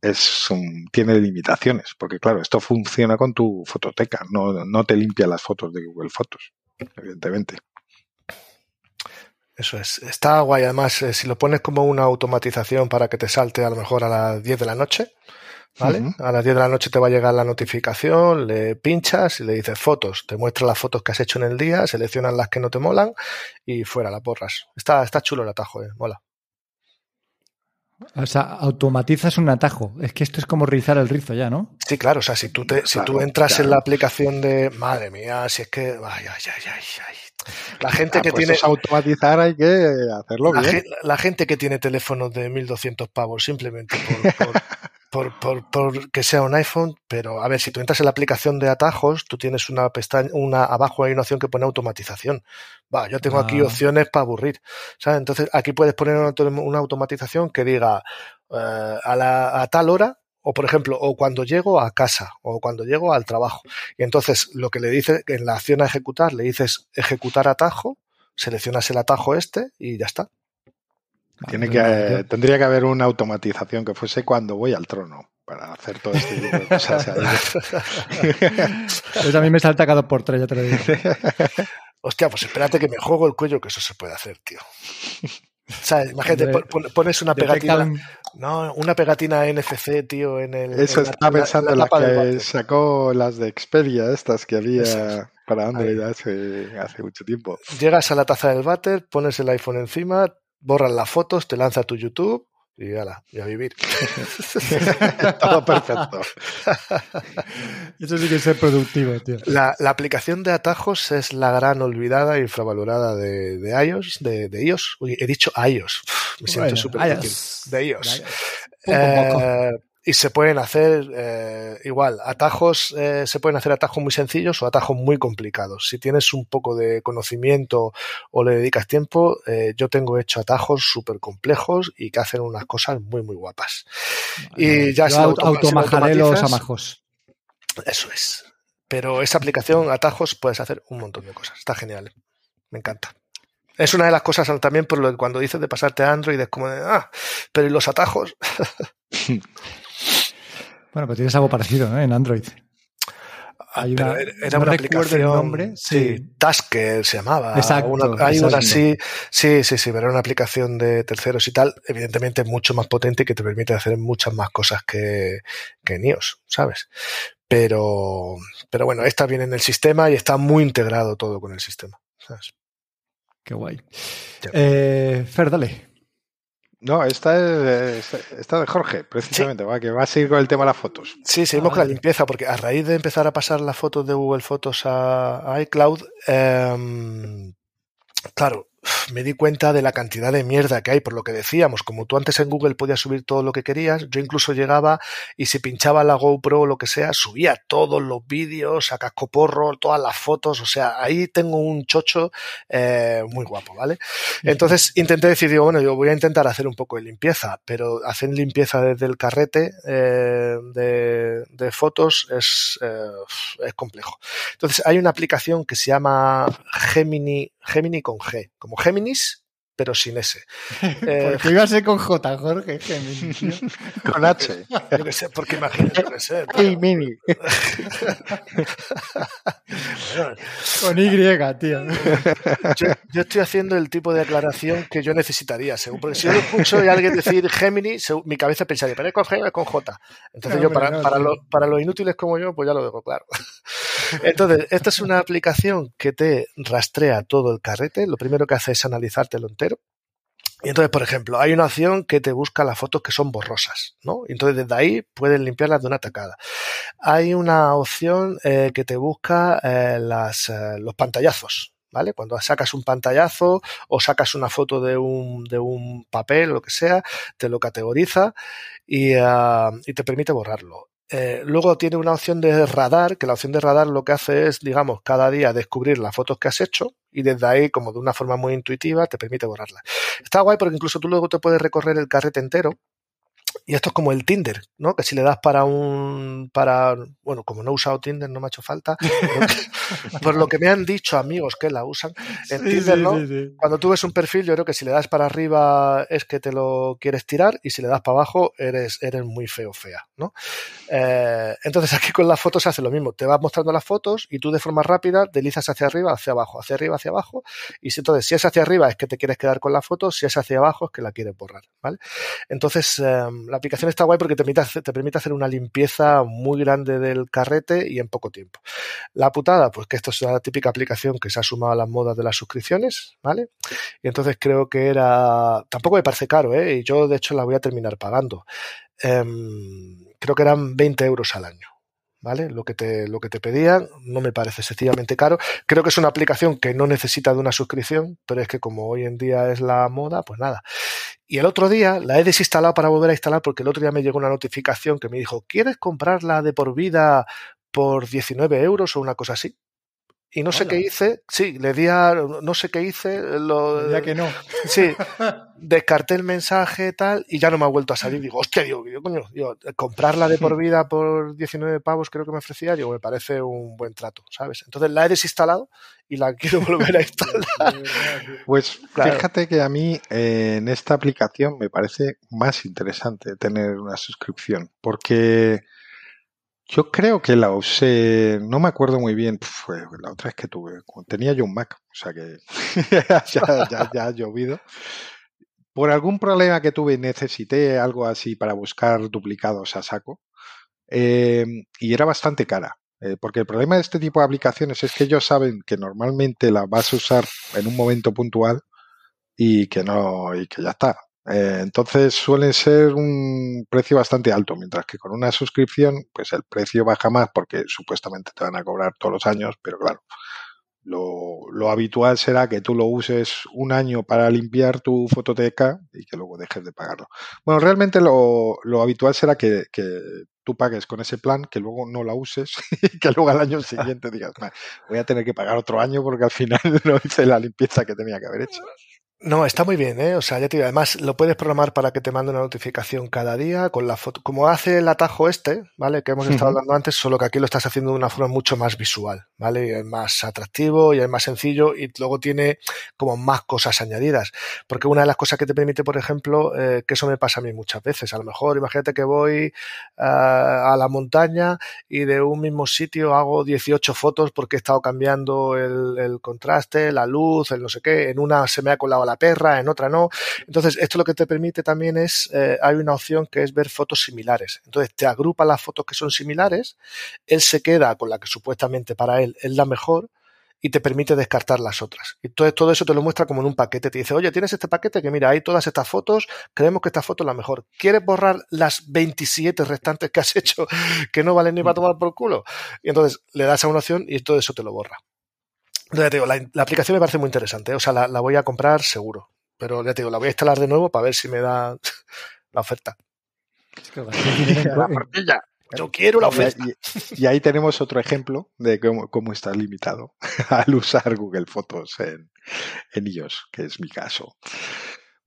es tiene limitaciones, porque claro, esto funciona con tu fototeca, no, no te limpia las fotos de Google Fotos, evidentemente. Eso es. Está guay. Además, eh, si lo pones como una automatización para que te salte a lo mejor a las 10 de la noche, ¿vale? A las 10 de la noche te va a llegar la notificación, le pinchas y le dices fotos. Te muestra las fotos que has hecho en el día, seleccionas las que no te molan y fuera, la porras. Está, está chulo el atajo, eh. Mola. O sea, automatizas un atajo. Es que esto es como rizar el rizo ya, ¿no? Sí, claro. O sea, si tú, te, si tú entras en la aplicación de. Madre mía, si es que. Ay, ay, ay, ay, ay. La gente que pues tiene. automatizar hay que hacerlo bien. la gente que tiene teléfonos de 1200 pavos simplemente por, por, por, que sea un iPhone, pero a ver, si tú entras en la aplicación de atajos, tú tienes una pestaña, una abajo hay una opción que pone automatización. Va, yo tengo aquí ah. opciones para aburrir. ¿sabes? Entonces aquí puedes poner una, automatización que diga eh, a, la, a tal hora o por ejemplo, o cuando llego a casa, o cuando llego al trabajo. Y entonces lo que le dice en la acción a ejecutar, le dices ejecutar atajo, seleccionas el atajo este y ya está. Tiene que, tendría que haber una automatización que fuese cuando voy al trono para hacer todo este tipo de cosas. pues a mí me salta cada por tres, ya te lo digo. Hostia, pues espérate que me juego el cuello, que eso se puede hacer, tío. sea, Imagínate, pones una pegatina. No, una pegatina NFC, tío, en el. Eso estaba pensando en la, que sacó las de Xperia, estas que había para Android hace, hace, mucho tiempo. Llegas a la taza del váter, pones el iPhone encima, borras las fotos, te lanza tu YouTube y ala, y a vivir. Todo perfecto. Eso sí que es ser productivo, tío. La, la, aplicación de atajos es la gran olvidada e infravalorada de, de iOS, de, de, iOS. Uy, he dicho iOS. Me siento súper De iOS. Eh, y se pueden hacer eh, igual, atajos, eh, se pueden hacer atajos muy sencillos o atajos muy complicados. Si tienes un poco de conocimiento o le dedicas tiempo, eh, yo tengo hecho atajos súper complejos y que hacen unas cosas muy, muy guapas. y ya se los amajos. Eso es. Pero esa aplicación, atajos, puedes hacer un montón de cosas. Está genial. Me encanta. Es una de las cosas también por lo que cuando dices de pasarte a Android es como de, ah, pero ¿y los atajos? Bueno, pero tienes algo parecido ¿no? en Android. Hay una, era una aplicación, nombre. Sí, Tasker se llamaba. Exacto. hay una así, sí, sí, sí, pero era una aplicación de terceros y tal, evidentemente mucho más potente y que te permite hacer muchas más cosas que, que en iOS, ¿sabes? Pero, pero bueno, esta viene en el sistema y está muy integrado todo con el sistema, ¿sabes? Qué guay. Eh, Fer, dale. No, esta es esta de Jorge, precisamente, que va a seguir con el tema de las fotos. Sí, seguimos con la limpieza, porque a raíz de empezar a pasar las fotos de Google Fotos a, iCloud, em, claro, me di cuenta de la cantidad de mierda que hay, por lo que decíamos, como tú antes en Google podías subir todo lo que querías, yo incluso llegaba y si pinchaba la GoPro o lo que sea, subía todos los vídeos, a cascoporro, todas las fotos, o sea, ahí tengo un chocho eh, muy guapo, ¿vale? Entonces intenté decir, digo, bueno, yo voy a intentar hacer un poco de limpieza, pero hacer limpieza desde el carrete eh, de, de, fotos es, eh, es complejo. Entonces hay una aplicación que se llama Gemini, Gemini con G, como Géminis, pero sin S. Eh, porque iba a ser con J, Jorge, Géminis. con H. Yo que sé, porque imagínate, que sé. Mini. Con Y, tío. Yo, estoy haciendo el tipo de aclaración que yo necesitaría, según, porque si yo lo escucho y alguien decir Gemini, mi cabeza pensaría, pero es con G, es con J. Entonces yo, para, para, para los inútiles como yo, pues ya lo dejo claro. Entonces, esta es una aplicación que te rastrea todo el carrete. Lo primero que hace es analizártelo entero. Y entonces, por ejemplo, hay una opción que te busca las fotos que son borrosas, ¿no? Y entonces desde ahí puedes limpiarlas de una tacada. Hay una opción eh, que te busca eh, las, eh, los pantallazos, ¿vale? Cuando sacas un pantallazo o sacas una foto de un, de un papel lo que sea, te lo categoriza y, uh, y te permite borrarlo. Eh, luego tiene una opción de radar, que la opción de radar lo que hace es, digamos, cada día descubrir las fotos que has hecho y desde ahí, como de una forma muy intuitiva, te permite borrarlas. Está guay porque incluso tú luego te puedes recorrer el carrete entero y esto es como el Tinder, ¿no? Que si le das para un, para, bueno, como no he usado Tinder, no me ha hecho falta. por lo que me han dicho amigos que la usan, en Tinder, ¿no? Cuando tú ves un perfil, yo creo que si le das para arriba es que te lo quieres tirar y si le das para abajo eres, eres muy feo, fea, ¿no? Eh, entonces aquí con las fotos se hace lo mismo. Te vas mostrando las fotos y tú de forma rápida deslizas hacia arriba, hacia abajo, hacia arriba, hacia abajo. Y si entonces, si es hacia arriba es que te quieres quedar con la foto, si es hacia abajo es que la quieres borrar, ¿vale? Entonces, eh, la aplicación está guay porque te permite, te permite hacer una limpieza muy grande del carrete y en poco tiempo. La putada, pues que esto es la típica aplicación que se ha sumado a las modas de las suscripciones, ¿vale? Y entonces creo que era, tampoco me parece caro, ¿eh? Y yo de hecho la voy a terminar pagando. Em, creo que eran 20 euros al año. ¿Vale? Lo que te, lo que te pedían no me parece sencillamente caro. Creo que es una aplicación que no necesita de una suscripción, pero es que como hoy en día es la moda, pues nada. Y el otro día la he desinstalado para volver a instalar porque el otro día me llegó una notificación que me dijo, ¿quieres comprarla de por vida por 19 euros o una cosa así? Y no sé qué hice, sí, le di a, no sé qué hice, lo, ya que no. Sí, descarté el mensaje tal y ya no me ha vuelto a salir. Digo, hostia, digo, coño, digo, comprarla de por vida por 19 pavos creo que me ofrecía, digo, me parece un buen trato, ¿sabes? Entonces la he desinstalado y la quiero volver a instalar. Pues fíjate que a mí eh, en esta aplicación me parece más interesante tener una suscripción porque yo creo que la usé, no me acuerdo muy bien, la otra vez que tuve, tenía yo un Mac, o sea que ya, ya, ha llovido. Por algún problema que tuve necesité algo así para buscar duplicados a saco eh, y era bastante cara. Eh, porque el problema de este tipo de aplicaciones es que ellos saben que normalmente la vas a usar en un momento puntual y que no, y que ya está. Eh, entonces suele ser un precio bastante alto, mientras que con una suscripción, pues el precio baja más porque supuestamente te van a cobrar todos los años, pero claro, lo, lo, habitual será que tú lo uses un año para limpiar tu fototeca y que luego dejes de pagarlo. Bueno, realmente lo, lo habitual será que, que, tú pagues con ese plan, que luego no la uses y que luego al año siguiente digas, voy a tener que pagar otro año porque al final no hice la limpieza que tenía que haber hecho. No, está muy bien, ¿eh? O sea, ya te digo, además lo puedes programar para que te mande una notificación cada día con la foto. Como hace el atajo este, ¿vale? Que hemos estado hablando antes, solo que aquí lo estás haciendo de una forma mucho más visual, ¿vale? Y es más atractivo y es más sencillo y luego tiene como más cosas añadidas. Porque una de las cosas que te permite, por ejemplo, eh, que eso me pasa a mí muchas veces. A lo mejor, imagínate que voy uh, a la montaña y de un mismo sitio hago 18 fotos porque he estado cambiando el, el contraste, la luz, el no sé qué. En una se me ha colado la perra, en otra no. Entonces, esto lo que te permite también es, eh, hay una opción que es ver fotos similares. Entonces, te agrupa las fotos que son similares, él se queda con la que supuestamente para él es la mejor y te permite descartar las otras. Entonces todo eso te lo muestra como en un paquete. Te dice, oye, tienes este paquete que mira, hay todas estas fotos, creemos que esta foto es la mejor. ¿Quieres borrar las 27 restantes que has hecho que no valen ni para tomar por culo? Y entonces le das a una opción y todo eso te lo borra. Ya te digo, la, aplicación me parece muy interesante, ¿eh? o sea, la, voy a comprar seguro, pero ya te digo, la voy a instalar de nuevo para ver si me da la oferta. Yo quiero la oferta. Y, ahí tenemos otro ejemplo de cómo, cómo está limitado al usar Google Fotos en, en iOS, que es mi caso.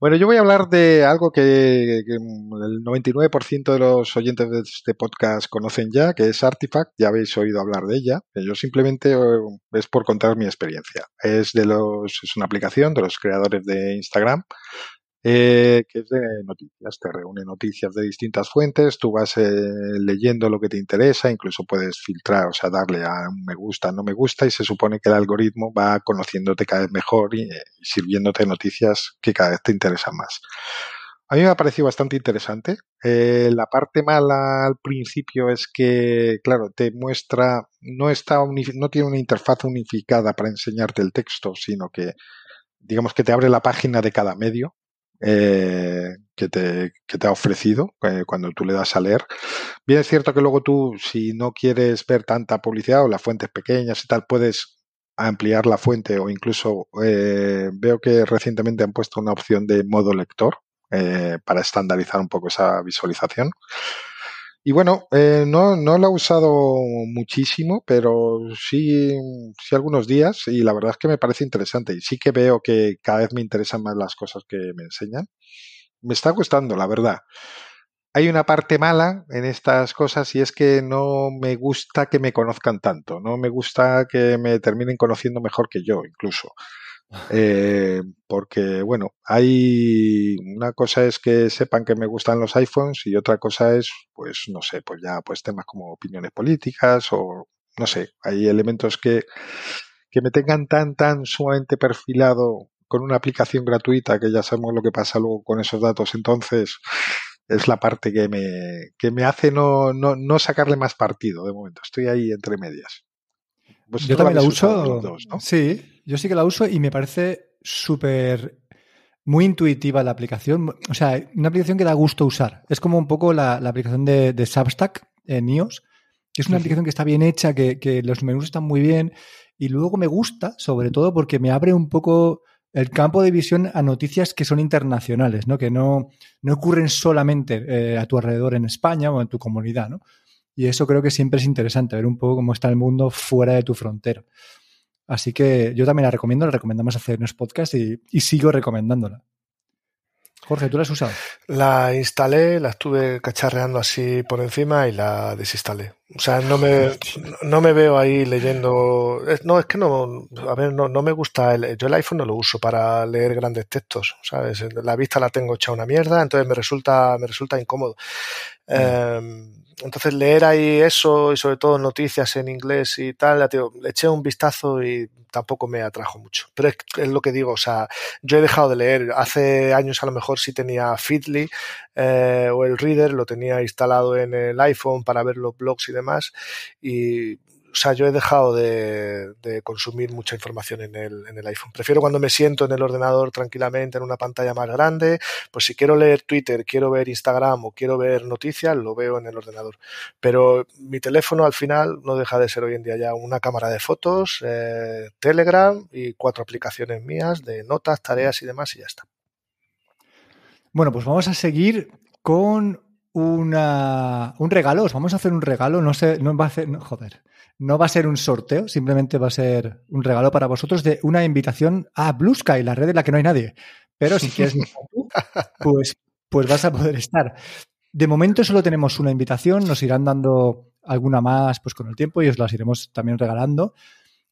Bueno, yo voy a hablar de algo que, el 99% de los oyentes de este podcast conocen ya, que es Artifact. Ya habéis oído hablar de ella. Yo simplemente eh, es por contar mi experiencia. Es de los, es una aplicación de los creadores de Instagram eh, que es de noticias, te reúne noticias de distintas fuentes, tú vas eh, leyendo lo que te interesa, incluso puedes filtrar, o sea, darle a un me gusta, no me gusta, y se supone que el algoritmo va conociéndote cada vez mejor y, eh, sirviéndote noticias que cada vez te interesan más. A mí me ha parecido bastante interesante. la parte mala al principio es que, claro, te muestra, no está no tiene una interfaz unificada para enseñarte el texto, sino que digamos que te abre la página de cada medio eh, que, te, que, te, ha ofrecido eh, cuando tú le das a leer. Bien es cierto que luego tú, si no quieres ver tanta publicidad o las fuentes pequeñas y tal, puedes ampliar la fuente o incluso eh, veo que recientemente han puesto una opción de modo lector para estandarizar un poco esa visualización. Y bueno, eh, no, no lo he usado muchísimo, pero sí, sí algunos días y la verdad es que me parece interesante y sí que veo que cada vez me interesan más las cosas que me enseñan. Me está gustando, la verdad. Hay una parte mala en estas cosas y es que no me gusta que me conozcan tanto, no me gusta que me terminen conociendo mejor que yo incluso. Eh, porque, bueno, hay una cosa es que sepan que me gustan los iPhones y otra cosa es, pues, no sé, pues ya, pues temas como opiniones políticas o, no sé, hay elementos que, que me tengan tan, tan sumamente perfilado con una aplicación gratuita que ya sabemos lo que pasa luego con esos datos. Entonces, es la parte que me, que me hace no, no, no sacarle más partido de momento. Estoy ahí entre medias. Yo también la uso. Sí, yo sí que la uso y me parece súper muy intuitiva la aplicación. O sea, una aplicación que da gusto usar. Es como un poco la, aplicación de, Substack en iOS, que es una aplicación que está bien hecha, que, los menús están muy bien. Y luego me gusta, sobre todo, porque me abre un poco el campo de visión a noticias que son internacionales, ¿no? Que no, no ocurren solamente eh, a tu alrededor en España o en tu comunidad, ¿no? Y eso creo que siempre es interesante, ver un poco cómo está el mundo fuera de tu frontera. Así que yo también la recomiendo, la recomendamos hacer unos podcasts y, y sigo recomendándola. Jorge, ¿tú la has usado? La instalé, la estuve cacharreando así por encima y la desinstalé. O sea, no me, no me veo ahí leyendo. No, es que no, a ver, no, no me gusta. El, yo el iPhone no lo uso para leer grandes textos, ¿sabes? La vista la tengo hecha una mierda, entonces me resulta, me resulta incómodo. Mm. Eh, entonces leer ahí eso y sobre todo noticias en inglés y tal, le eché un vistazo y tampoco me atrajo mucho. Pero es, lo que digo, o sea, yo he dejado de leer. Hace años a lo mejor sí tenía Feedly eh, o el Reader, lo tenía instalado en el iPhone para ver los blogs y demás y o sea, yo he dejado de, consumir mucha información en el, en el, iPhone. Prefiero cuando me siento en el ordenador tranquilamente en una pantalla más grande, pues si quiero leer Twitter, quiero ver Instagram o quiero ver noticias, lo veo en el ordenador. Pero mi teléfono al final no deja de ser hoy en día ya una cámara de fotos, eh, Telegram y cuatro aplicaciones mías de notas, tareas y demás y ya está. Bueno, pues vamos a seguir con una, un regalo. Os vamos a hacer un regalo. No sé, no va a hacer. joder. No va a ser un sorteo, simplemente va a ser un regalo para vosotros de una invitación a Blue Sky, la red en la que no hay nadie. Pero si quieres, pues, pues vas a poder estar. De momento solo tenemos una invitación, nos irán dando alguna más pues con el tiempo y os las iremos también regalando.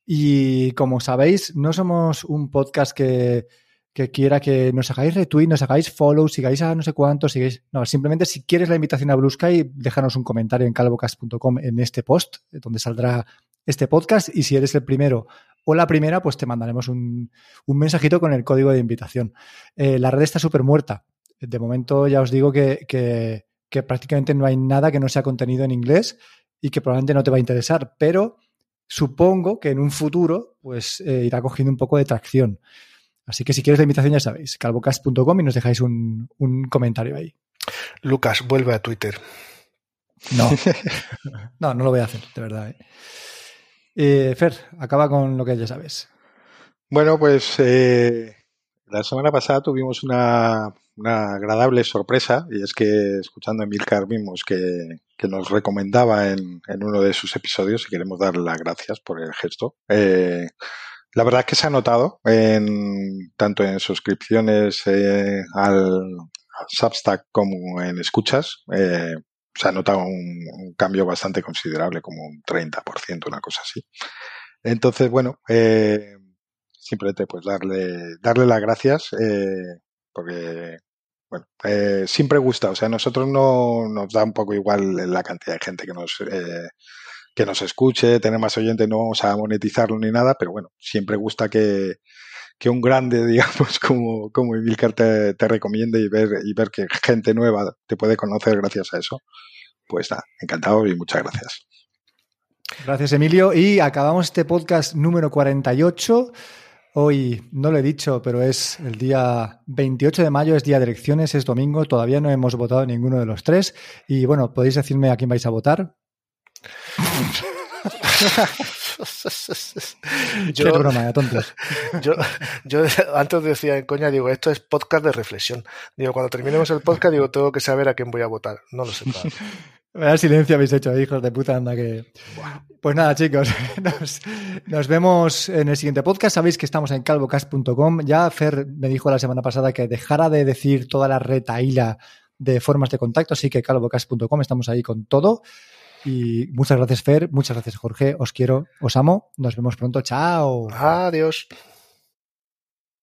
Y como sabéis, no somos un podcast que, que quiera que nos hagáis retweet, nos hagáis follow, sigáis a no sé cuántos, sigáis. No, simplemente si quieres la invitación a Blue Sky, déjanos un comentario en calvocast.com en este post, eh, donde saldrá este podcast. Y si eres el primero o la primera, pues te mandaremos un, mensajito con el código de invitación. Eh, la red está súper muerta. De momento ya os digo que, que, prácticamente no hay nada que no sea contenido en inglés y que probablemente no te va a interesar, pero supongo que en un futuro pues eh, irá cogiendo un poco de tracción. Así que si quieres la invitación ya sabéis, calvocast.com y nos dejáis un, comentario ahí. Lucas, vuelve a Twitter. No, no, no lo voy a hacer, de verdad. ¿eh? Eh, Fer, acaba con lo que ya sabes. Bueno, pues eh, la semana pasada tuvimos una, agradable sorpresa y es que escuchando a Emilcar vimos que, nos recomendaba en, uno de sus episodios y queremos darle las gracias por el gesto. Eh, la verdad es que se ha notado en, tanto en suscripciones eh, al, Substack como en escuchas. Eh, se ha notado un, cambio bastante considerable, como un 30%, una cosa así. Entonces, bueno, eh, simplemente pues darle, darle las gracias porque bueno, siempre gusta. O sea, a nosotros no nos da un poco igual la cantidad de gente que nos que nos escuche, tener más oyentes, no vamos a monetizarlo ni nada, pero bueno, siempre gusta que, un grande, digamos, como, como Emilcar te, te recomiende y ver, y ver que gente nueva te puede conocer gracias a eso. Pues nada, encantado y muchas gracias. Gracias, Emilio. Y acabamos este podcast número 48. Hoy no lo he dicho, pero es el día 28 de mayo, es día de elecciones, es domingo. Todavía no hemos votado ninguno de los tres. Y bueno, podéis decirme a quién vais a votar. yo, broma, Yo, yo, antes decía en coña, digo, esto es podcast de reflexión. Digo, cuando terminemos el podcast, digo, tengo que saber a quién voy a votar. No lo sé. Vaya silencio habéis hecho, hijos de puta, anda que. Pues nada, chicos, nos, vemos en el siguiente podcast. Sabéis que estamos en calvocast.com. Ya Fer me dijo la semana pasada que dejara de decir toda la retaíla de formas de contacto, así que calvocast.com, estamos ahí con todo. Y muchas gracias, Fer. Muchas gracias, Jorge. Os quiero, os amo. Nos vemos pronto. Chao. Adiós.